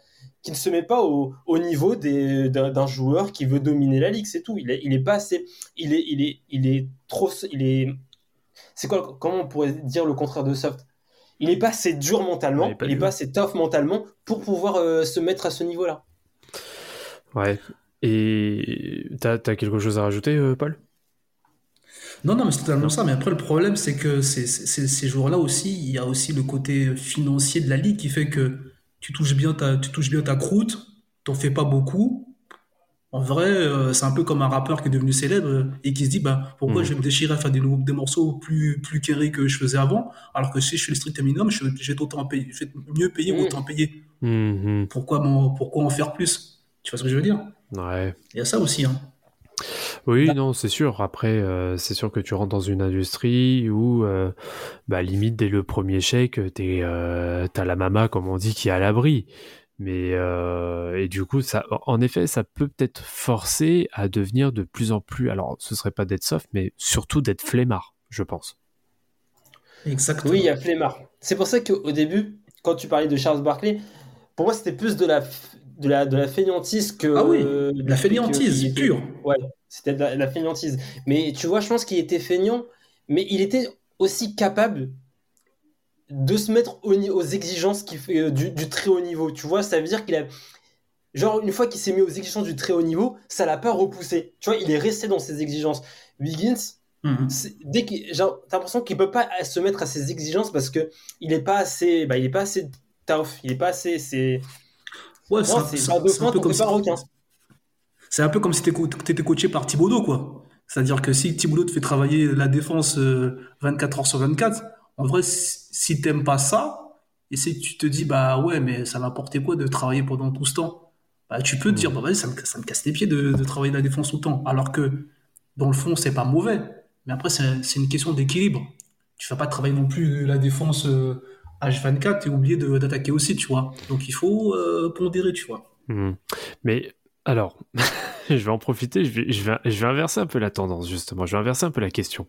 qui ne se met pas au, au niveau d'un joueur qui veut dominer la ligue, c'est tout. Il est, il est pas assez, il est, il est, il est trop, il est, c'est quoi, comment on pourrait dire le contraire de soft? Il est pas assez dur mentalement, il est pas il est dur. pas assez tough mentalement pour pouvoir euh, se mettre à ce niveau-là. Ouais. Et t'as as quelque chose à rajouter, euh, Paul? Non, non, mais c'est totalement ça. Mais après, le problème, c'est que ces joueurs-là aussi, il y a aussi le côté financier de la ligue qui fait que tu touches bien ta, tu touches bien ta croûte, t'en fais pas beaucoup. En vrai, euh, c'est un peu comme un rappeur qui est devenu célèbre et qui se dit, bah, pourquoi Mhm. je vais me déchirer à faire des, nouveaux- des morceaux plus, plus carrés que je faisais avant, alors que si je fais le strict minimum, je, je vais être autant payé, je vais mieux payé ou Mhm. autant payé. Mhm. Pourquoi, pourquoi en faire plus? Tu vois ce que je veux dire? Ouais. Il y a ça aussi, hein. Oui, non, c'est sûr. Après, euh, c'est sûr que tu rentres dans une industrie où, euh, bah, limite, dès le premier chèque, t'es, euh, t'as la mama, comme on dit, qui est à l'abri. Mais, euh, et du coup, ça, en effet, ça peut peut-être forcer à devenir de plus en plus, alors, ce serait pas d'être soft, mais surtout d'être flemmard, je pense. Exactement. Oui, il y a Flemmard. C'est pour ça qu'au début, quand tu parlais de Charles Barkley, pour moi, c'était plus de la, f- de la, de la fainéantise que. Ah oui, euh, de la que- fainéantise, pure. Ouais, c'était de la, la fainéantise. Mais tu vois, je pense qu'il était feignant, mais il était aussi capable de se mettre aux exigences qui fait, euh, du, du très haut niveau. Tu vois, ça veut dire qu'il a. Genre, une fois qu'il s'est mis aux exigences du très haut niveau, ça l'a pas repoussé. Tu vois, il est resté dans ses exigences. Wiggins, c'est- dès genre, t'as l'impression qu'il peut pas se mettre à ses exigences parce que il est pas assez, bah, il est pas assez tough, il est pas assez, c'est, Ouais, c'est un, peu comme si-. C'est un peu comme si t'étais co- t'étais coaché par Thibodeau, quoi. C'est-à-dire que si Thibodeau te fait travailler la défense euh, 24 heures sur 24, en vrai, si t'aimes pas ça, et si tu te dis, bah ouais, mais ça m'a apporté quoi de travailler pendant tout ce temps? Bah, tu peux te dire, bah vas-y, ça me, ça me casse les pieds de, de travailler la défense autant. Alors que, dans le fond, c'est pas mauvais. Mais après, c'est c'est une question d'équilibre. Tu vas pas travailler non plus la défense euh, H24 et oublier de- d'attaquer aussi, tu vois. Donc il faut euh, pondérer, tu vois. Mhm. Mais alors, je vais en profiter, je vais, je, vais, je vais inverser un peu la tendance, justement. Je vais inverser un peu la question.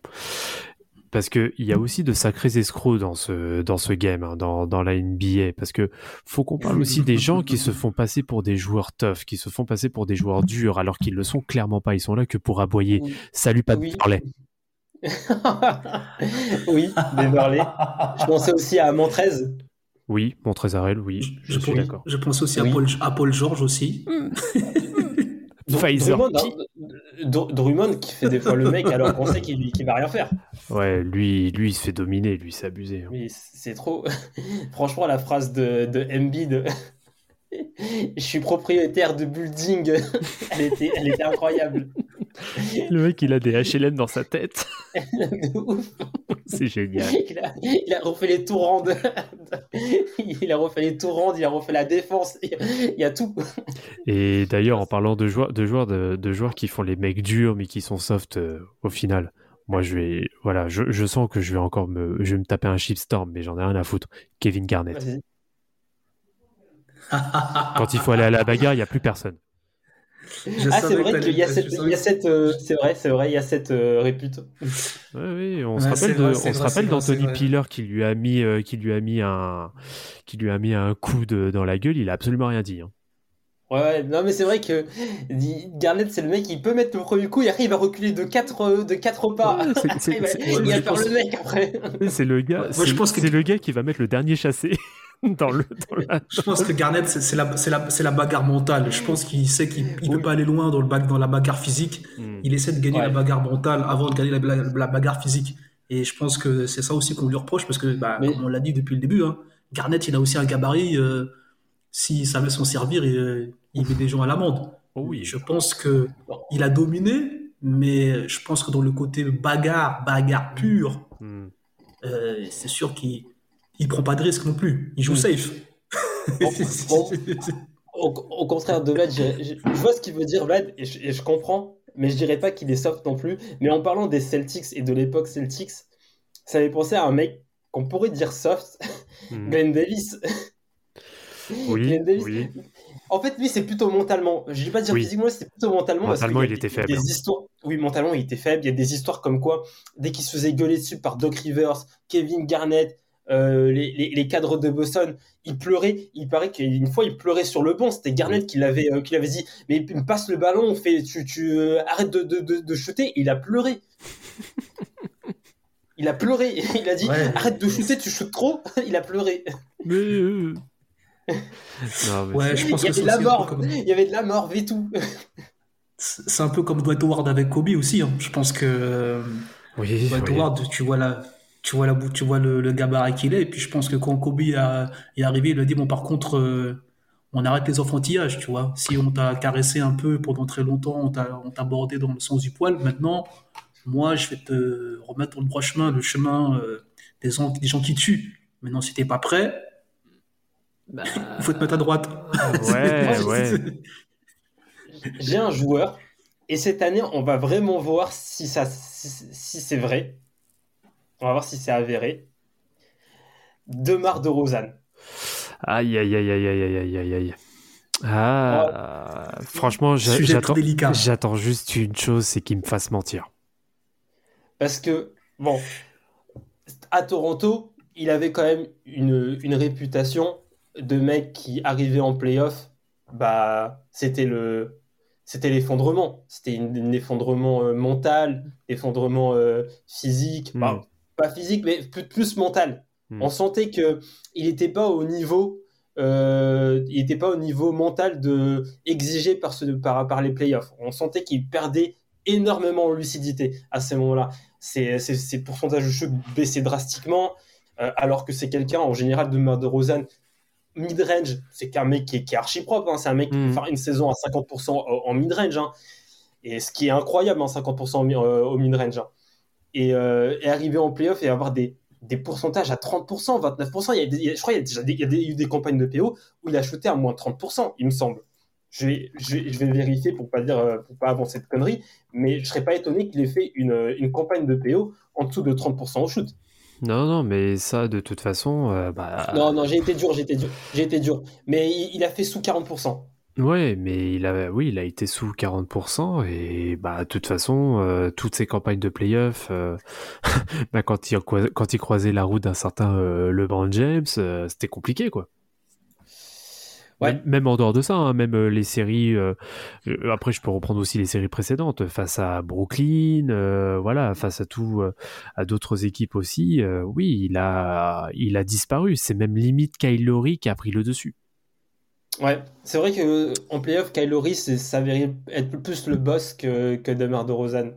Parce qu'il y a aussi de sacrés escrocs dans ce, dans ce game, hein, dans, dans la NBA. Parce que faut qu'on parle aussi des gens qui se font passer pour des joueurs tough, qui se font passer pour des joueurs durs, alors qu'ils le sont clairement pas. Ils sont là que pour aboyer. Oui. Salut, pas de Oui. parler. Oui, Beverley. Je pensais aussi à Montrez. Oui, mon Trésarel, oui, je, Je, suis pense- d'accord. je pense aussi Oui. à, Paul, à Paul George aussi. Pfizer. Drummond, hein. Dr- Drummond qui fait des fois le mec alors qu'on sait qu'il qu'il va rien faire. Ouais, lui, lui, il se fait dominer, lui, c'est abusé. hein. Mais c'est trop. Franchement, la phrase de, de Embiid. Je suis propriétaire de building. elle, était, elle était incroyable. Le mec, il a des HLM dans sa tête. C'est génial. Il a, il a refait les tourants. de- il a refait les tourants, il a refait la défense. Il y a tout. Et d'ailleurs, en parlant de joueurs, de joueurs, de, de joueurs qui font les mecs durs mais qui sont soft euh, au final, moi je vais, voilà, je, je sens que je vais encore me, je vais me taper un shitstorm, mais j'en ai rien à foutre. Kevin Garnett. Quand il faut aller à la bagarre, il y a plus personne. Je Ah, c'est vrai qu'il y a cette, euh, c'est vrai, c'est vrai, il y a cette euh, répute. Ouais, oui, on Ouais, se rappelle, de, vrai, on c'est se vrai, rappelle c'est vrai, d'Anthony. Piller qui lui a mis, euh, qui lui a mis un, qui lui a mis un coup de, dans la gueule. Il a absolument rien dit. hein. Ouais, ouais, non mais c'est vrai que Garnett c'est le mec il peut mettre le premier coup et après il va reculer de 4 de quatre pas. Ouais, c'est- il va, il ouais, faire pense- le mec après. C'est le gars, Moi, je c'est- pense que- c'est le gars qui va mettre le dernier chassé dans le, dans la- Je pense que Garnett, c'est la, bagarre mentale. Je pense qu'il sait qu'il il peut pas aller loin dans, le bac, dans la bagarre physique. Hmm. Il essaie de gagner Ouais. la bagarre mentale avant de gagner la, la- la bagarre physique. Et je pense que c'est ça aussi qu'on lui reproche parce que, bah, Mais- comme on l'a dit depuis le début, hein, Garnett, il a aussi un gabarit. Euh, S'il savait s'en servir, il, euh, il met des gens à l'amende. Oh oui. Je pense que il a dominé, mais je pense que dans le côté bagarre, bagarre pure, Hmm. euh, c'est sûr qu'il il prend pas de risque non plus. Il joue Mm. safe. Bon, bon. Au, au contraire de Vlad, je, je- je vois ce qu'il veut dire Vlad et je, et je comprends, mais je dirais pas qu'il est soft non plus. Mais en parlant des Celtics et de l'époque Celtics, ça m'est pensé à un mec qu'on pourrait dire soft, Hmm. Glenn Davis. Oui, Glenn Davis. oui. En fait, lui, c'est plutôt mentalement. Je vais pas dire Oui. physiquement, c'est plutôt mentalement. parce Mentalement, y a il était faible. Des histoires... Oui, mentalement, il était faible. Il y a des histoires comme quoi, dès qu'il se faisait gueuler dessus par Doc Rivers, Kevin Garnett, euh, les, les- les cadres de Boston, il pleurait. Il paraît qu'une fois, il pleurait sur le banc. C'était Garnett qui l'avait euh, qui l'avait dit Mais il me passe le ballon, on fait, tu, tu euh, arrête de, de, de, de shooter. Il a pleuré. Il a pleuré. Il a dit Ouais. Arrête de shooter, tu shootes trop. Il a pleuré. Mais euh, Non, mais Ouais, je pense Il y avait de la mort, comme- il y avait de la mort et tout. C'est un peu comme Dwight Howard avec Kobe aussi. hein. Je pense que Oui, Dwight oui. Howard, tu vois la, tu vois la, tu vois le, le gabarit qu'il est. Et puis je pense que quand Kobe a- est arrivé, il a dit bon, par contre, euh, on arrête les enfantillages, tu vois. Si on t'a caressé un peu pendant très longtemps, on t'a, on t'a bordé dans le sens du poil. Maintenant, moi, je vais te remettre dans le droit chemin, le chemin euh, des gens, des gens qui tuent. Maintenant, si t'es pas prêt, il faut te mettre à droite. Ouais, ouais. J'ai un joueur, et cette année, on va vraiment voir si, ça, si, si c'est vrai. On va voir si c'est avéré. Demar de Rosanne. Aïe, aïe, aïe, aïe, aïe, aïe, aïe, aïe. Ah, franchement, j'attends, très délicat. j'attends juste une chose, c'est qu'il me fasse mentir. Parce que, bon, à Toronto, il avait quand même une, une réputation de mec qui arrivait en playoff, bah, c'était le. C'était l'effondrement. C'était une- un effondrement euh, mental, effondrement euh, physique. Hmm. Bah, pas physique, mais plus, mental. Hmm. On sentait que il n'était pas au niveau, euh, il était pas au niveau mental de exigé par, ce, par, par les playoffs. On sentait qu'il perdait énormément en lucidité à ces moments-là. Ses, ses, ses pourcentages de shoot baissaient drastiquement, euh, alors que c'est quelqu'un en général de de Rosanne mid-range. C'est qu'un mec qui est, qui est archi propre. hein. C'est un mec qui peut faire une saison à 50% en, en mid-range. hein. Et ce qui est incroyable, hein, 50% au, mi- euh, au mid-range. Et, euh, et arriver en playoff et avoir des, des pourcentages à 30%, 29%. Il y a il y a- je crois qu'il y a déjà des, il y a des- eu des campagnes de PO où il a shooté à moins de 30%, il me semble. Je vais, je vais, je vais vérifier pour pas dire, euh, pour pas avancer de conneries, mais je serais pas étonné qu'il ait fait une, une campagne de PO en dessous de 30% au shoot. Non, non, mais ça, de toute façon, euh, bah, Non, non, j'ai été dur, j'ai été dur, j'ai été dur. Mais il, il a fait sous 40%. Ouais, mais il a, oui, il a été sous 40% et bah, de toute façon, euh, toutes ces campagnes de playoff, euh, bah, quand il, croi- quand il croisait la route d'un certain euh, LeBron James, euh, c'était compliqué, quoi. Ouais. Même, même en dehors de ça, hein, même les séries. après, je peux reprendre aussi les séries précédentes face à Brooklyn, voilà, face à tout, à d'autres équipes aussi. oui, il a, il a disparu. C'est même limite Kyle Lowry qui a pris le dessus. Ouais, c'est vrai que en playoff, Kyle Lowry c'est- s'avérait être plus le boss que, que DeMar DeRozan.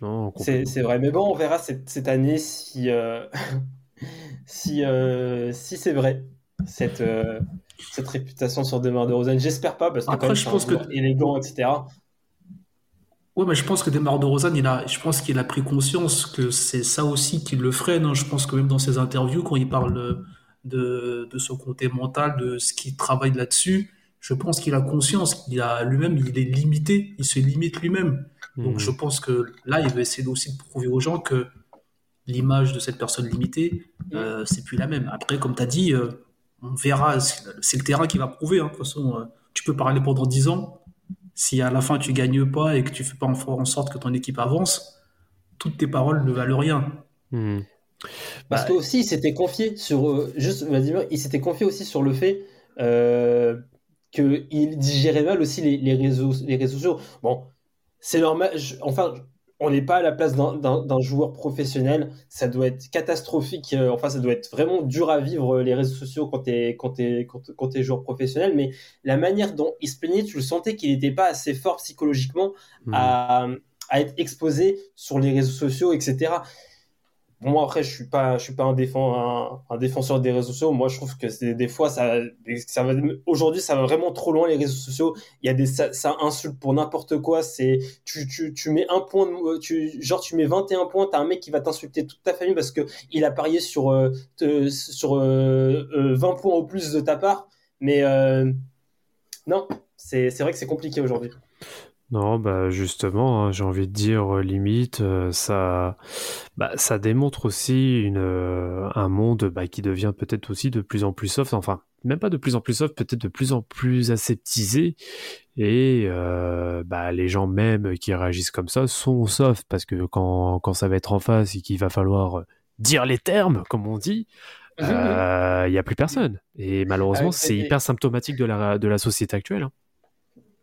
Non, C'est vrai, mais bon, on verra cette, cette année si, euh, si, euh, si c'est vrai, cette, euh, cette réputation sur DeMar DeRozan. J'espère pas, parce que Après, quand même, je pense que- élégant, etc. Ouais, mais je pense que Demar DeRozan, il a, je pense qu'il a pris conscience que c'est ça aussi qui le freine. hein. Je pense que même dans ses interviews, quand il parle de, de son côté mental, de ce qu'il travaille là-dessus, je pense qu'il a conscience qu'il a lui-même, il est limité, il se limite lui-même. Donc Mhm. je pense que là, il va essayer aussi de prouver aux gens que l'image de cette personne limitée, euh, c'est plus la même. Après, comme tu as dit, euh, on verra, c'est c'est le terrain qui va prouver. hein. De toute façon, euh, tu peux parler pendant 10 ans. Si à la fin tu gagnes pas et que tu fais pas en, en sorte que ton équipe avance, toutes tes paroles ne valent rien. Mhm. Parce Bah, que aussi, il s'était confié sur, euh, juste, Vladimir, il s'était confié aussi sur le fait euh, qu'il digérait mal aussi les, les réseaux, les réseaux sociaux. Bon, c'est normal. je- enfin, on n'est pas à la place d'un- joueur professionnel. Ça doit être catastrophique. euh, enfin, ça doit être vraiment dur à vivre euh, les réseaux sociaux quand t'es quand t'es quand, quand t'es joueur professionnel. Mais la manière dont il se plaignait, tu le sentais qu'il n'était pas assez fort psychologiquement à, à être exposé sur les réseaux sociaux, etc. Moi, après, je suis pas, je suis pas un, un, défenseur des réseaux sociaux. Moi, je trouve que des fois, ça, aujourd'hui, ça va vraiment trop loin les réseaux sociaux. Il y a des, ça, insulte pour n'importe quoi. C'est, tu, tu, tu mets un point, de- tu, genre, tu mets 21 points, t'as un mec qui va t'insulter toute ta famille parce que il a parié sur, euh, sur euh, euh, 20 points au plus de ta part. Mais euh, non, c'est vrai que c'est compliqué aujourd'hui. Non, bah justement, hein, j'ai envie de dire euh, limite, euh, ça, bah, ça démontre aussi une, euh, un monde bah, qui devient peut-être aussi de plus en plus soft. Enfin, même pas de plus en plus soft, peut-être de plus en plus aseptisé. Et bah, les gens même qui réagissent comme ça sont soft parce que quand, quand ça va être en face et qu'il va falloir dire les termes, comme on dit, il n'y a plus personne. Et malheureusement, Ah, c'est et- hyper symptomatique de la, de la société actuelle. hein.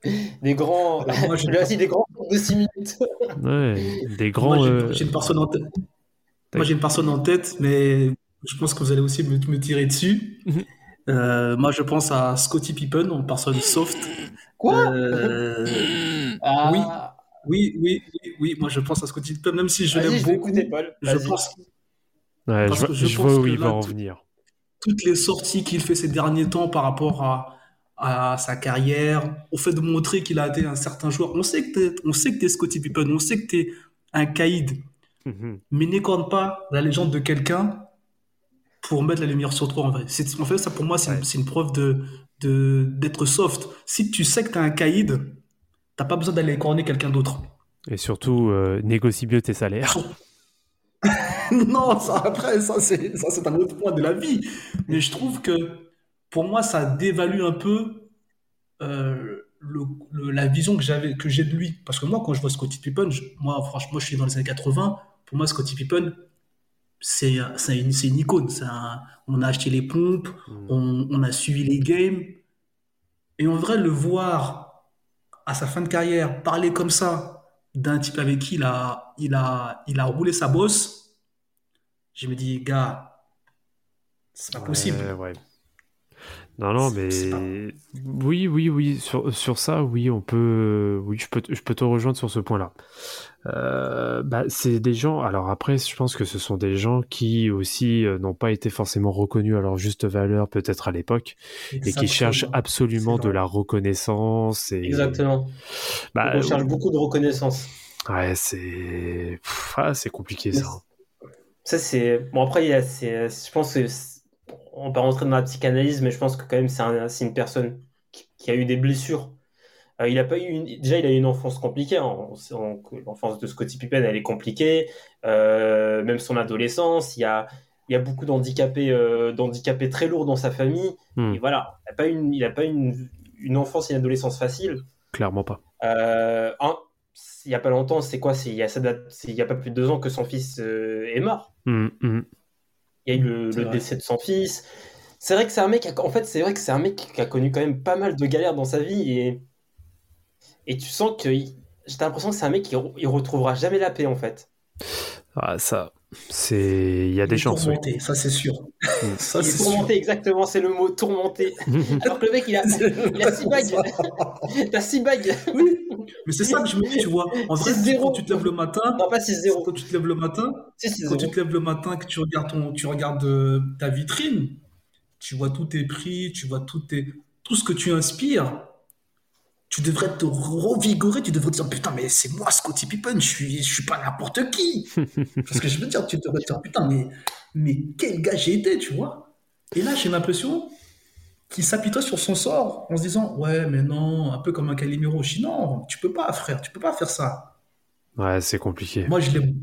Des grands, Alors, moi, des grands de 6 minutes. Ouais, des Moi, grands. j'ai euh, j'ai une personne en tête. Moi, j'ai une personne en tête, mais je pense que vous allez aussi me, me tirer dessus. Euh, moi, je pense à Scottie Pippen en personne soft. Quoi Euh, Ah, oui. Oui, oui, oui, oui, moi je pense à Scottie Pippen, même si je Vas-y, l'aime beaucoup. Je pense Ouais, je, je je pense vois où que il va en venir. toutes les sorties qu'il fait ces derniers temps par rapport à, à sa carrière, au fait de montrer qu'il a été un certain joueur. On sait que t'es, on sait que t'es Scottie Pippen, on sait que t'es un caïd, Mhm. mais n'écorne pas la légende de quelqu'un pour mettre la lumière sur toi en vrai. En fait, ça pour moi, c'est, une, c'est une preuve de, de, d'être soft. Si tu sais que t'es un caïd, t'as pas besoin d'aller écorner quelqu'un d'autre. Et surtout, euh, négocie mieux tes salaires. non, ça après, ça c'est, ça c'est un autre point de la vie. Mais je trouve que pour moi, ça dévalue un peu euh, le- le- la vision que j'avais, que j'ai de lui. Parce que moi, quand je vois Scottie Pippen, je- moi, franchement, je suis dans les années 80. Pour moi, Scottie Pippen, c'est, une, une icône. Un- on a acheté les pompes, on, on a suivi les games. Et en vrai, le voir à sa fin de carrière parler comme ça d'un type avec qui il a, il a, il a roulé sa bosse, je me dis, gars, c'est pas possible. Ouais. Non, non, mais oui, oui, oui, sur, sur ça, oui, on peut, oui, je peux, te- je peux te rejoindre sur ce point-là. Euh, bah, c'est des gens, alors après, je pense que ce sont des gens qui aussi euh, n'ont pas été forcément reconnus à leur juste valeur, peut-être à l'époque, et qui cherchent absolument de la reconnaissance et, Exactement. bah, on cherche beaucoup de reconnaissance. ouais, c'est, ah, c'est compliqué ça. Ça, c'est. Bon, après, il y a, c'est- je pense que. On peut rentrer dans la psychanalyse, mais je pense que quand même, c'est un- c'est une personne qui, qui a eu des blessures. Euh, il a pas eu une... Déjà, il a eu une enfance compliquée. hein. L'enfance de Scottie Pippen, elle est compliquée. Euh, même son adolescence, il y a, il y a beaucoup d'handicapés euh, d'handicapés très lourds dans sa famille. Hmm. Et voilà, il n'a pas, une, il a pas une, une enfance et une adolescence facile. Clairement pas. Un- il n'y a pas longtemps, c'est quoi? Il y a, ça date- c'est il y a pas plus de deux ans que son fils est mort. Hum, hum. Il y a eu le, décès de son fils. C'est vrai que c'est un mec, qui a- en fait, c'est vrai que c'est un mec qui a connu quand même pas mal de galères dans sa vie et, et tu sens que j'ai l'impression que c'est un mec qui il retrouvera jamais la paix en fait. Ah, ça, c'est, il y a des chances. oui. tourmenté, ça c'est sûr. ça Il est c'est sûr. tourmenté, exactement, c'est le mot tourmenté. Alors que le mec, il a, il a six bagues. T'as six bagues. Oui, mais c'est ça que je me dis, tu vois. En vrai, 6-0. quand tu te lèves le matin, Non, pas 6-0. quand tu te lèves le matin, quand tu 6-0. te lèves le matin, que tu regardes ton, tu regardes euh, ta vitrine, tu vois tous tes prix, tu vois tout tes, tout ce que tu inspires. Tu devrais te revigorer, tu devrais te dire putain mais c'est moi Scottie Pippen, je suis, je suis pas n'importe qui. Parce que je veux dire, tu devrais te dire putain mais, mais quel gars j'ai été, tu vois. Et là j'ai l'impression qu'il s'apitoie sur son sort en se disant ouais mais non, un peu comme un Calimero. Je dis non, tu peux pas frère, tu peux pas faire ça. Ouais, c'est compliqué. Moi, je l'aime,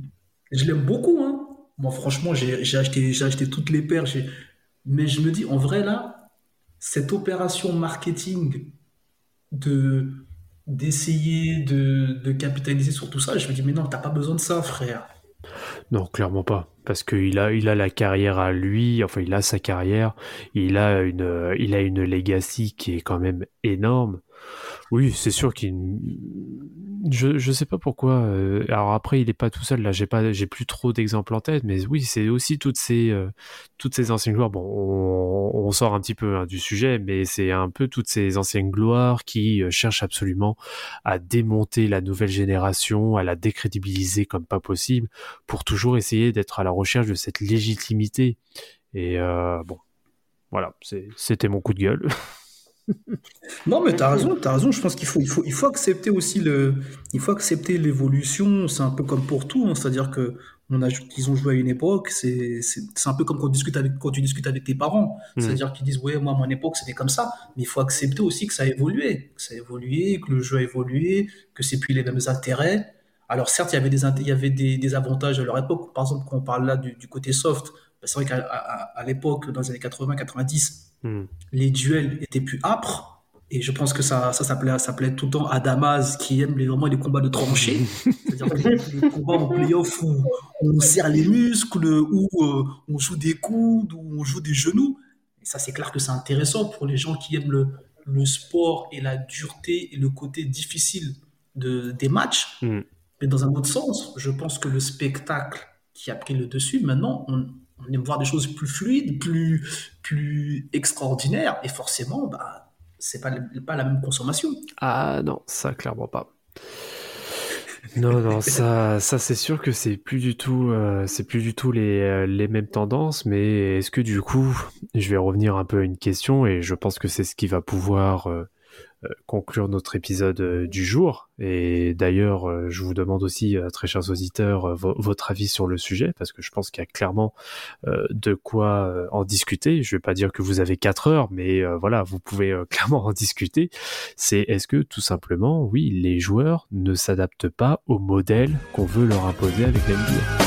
je l'aime beaucoup. Hein. Moi, franchement, j'ai j'ai acheté, j'ai acheté toutes les paires. j'ai- Mais je me dis, en vrai, là, cette opération marketing de d'essayer de, de capitaliser sur tout ça, je me dis, mais non, t'as pas besoin de ça, frère. Non, clairement pas. Parce qu'il a, il a la carrière à lui, enfin, il a sa carrière, il a une, euh, il a une legacy qui est quand même énorme. Oui, c'est sûr qu'il, je, je sais pas pourquoi. euh, alors après, il est pas tout seul là. J'ai pas, j'ai plus trop d'exemples en tête, mais oui, c'est aussi toutes ces, euh, toutes ces anciennes gloires. Bon, on, sort un petit peu hein, du sujet, mais c'est un peu toutes ces anciennes gloires qui euh, cherchent absolument à démonter la nouvelle génération, à la décrédibiliser comme pas possible pour toujours essayer d'être à la recherche de cette légitimité. Et bon, voilà, c'était mon coup de gueule. Non, mais t'as raison, t'as raison. Je pense qu'il faut, il faut, il faut accepter aussi le, il faut accepter l'évolution. C'est un peu comme pour tout, hein. C'est-à-dire que on a, ils ont joué à une époque. C'est, c'est, c'est un peu comme quand, on discute avec, quand tu discutes avec tes parents. Mhm. C'est-à-dire qu'ils disent, ouais, moi, à mon époque, c'était comme ça. Mais il faut accepter aussi que ça a évolué, que ça a évolué, que le jeu a évolué, que c'est plus les mêmes intérêts. Alors certes, il y avait des, il y avait des, des avantages à leur époque. Par exemple, quand on parle là du, du côté soft, bah, c'est vrai qu'à l'époque, dans les années 80-90, Hmm. les duels étaient plus âpres. Et je pense que ça, ça s'appelait, ça s'appelait tout le temps à Damas, qui aime les, vraiment les combats de tranchées. C'est-à-dire que les, les combats en playoff où on serre les muscles, où euh, on joue des coudes, où on joue des genoux. Et ça, c'est clair que c'est intéressant pour les gens qui aiment le, le sport et la dureté et le côté difficile de, des matchs. Hmm. Mais dans un autre sens, je pense que le spectacle qui a pris le dessus, maintenant, on, on aime voir des choses plus fluides, plus, plus extraordinaires, et forcément, bah, c'est pas, pas la même consommation. Ah non, ça clairement pas. Non, non, ça, ça c'est sûr que c'est plus du tout, euh, c'est plus du tout les, euh, les mêmes tendances. Mais est-ce que du coup, je vais revenir un peu à une question et je pense que c'est ce qui va pouvoir euh, euh, conclure notre épisode euh, du jour. Et d'ailleurs, euh, je vous demande aussi, très chers auditeurs, votre avis sur le sujet, parce que je pense qu'il y a clairement de quoi en discuter. Je vais pas dire que vous avez quatre heures, mais voilà, vous pouvez clairement en discuter. C'est est-ce que tout simplement, oui, les joueurs ne s'adaptent pas au modèle qu'on veut leur imposer avec l'NBA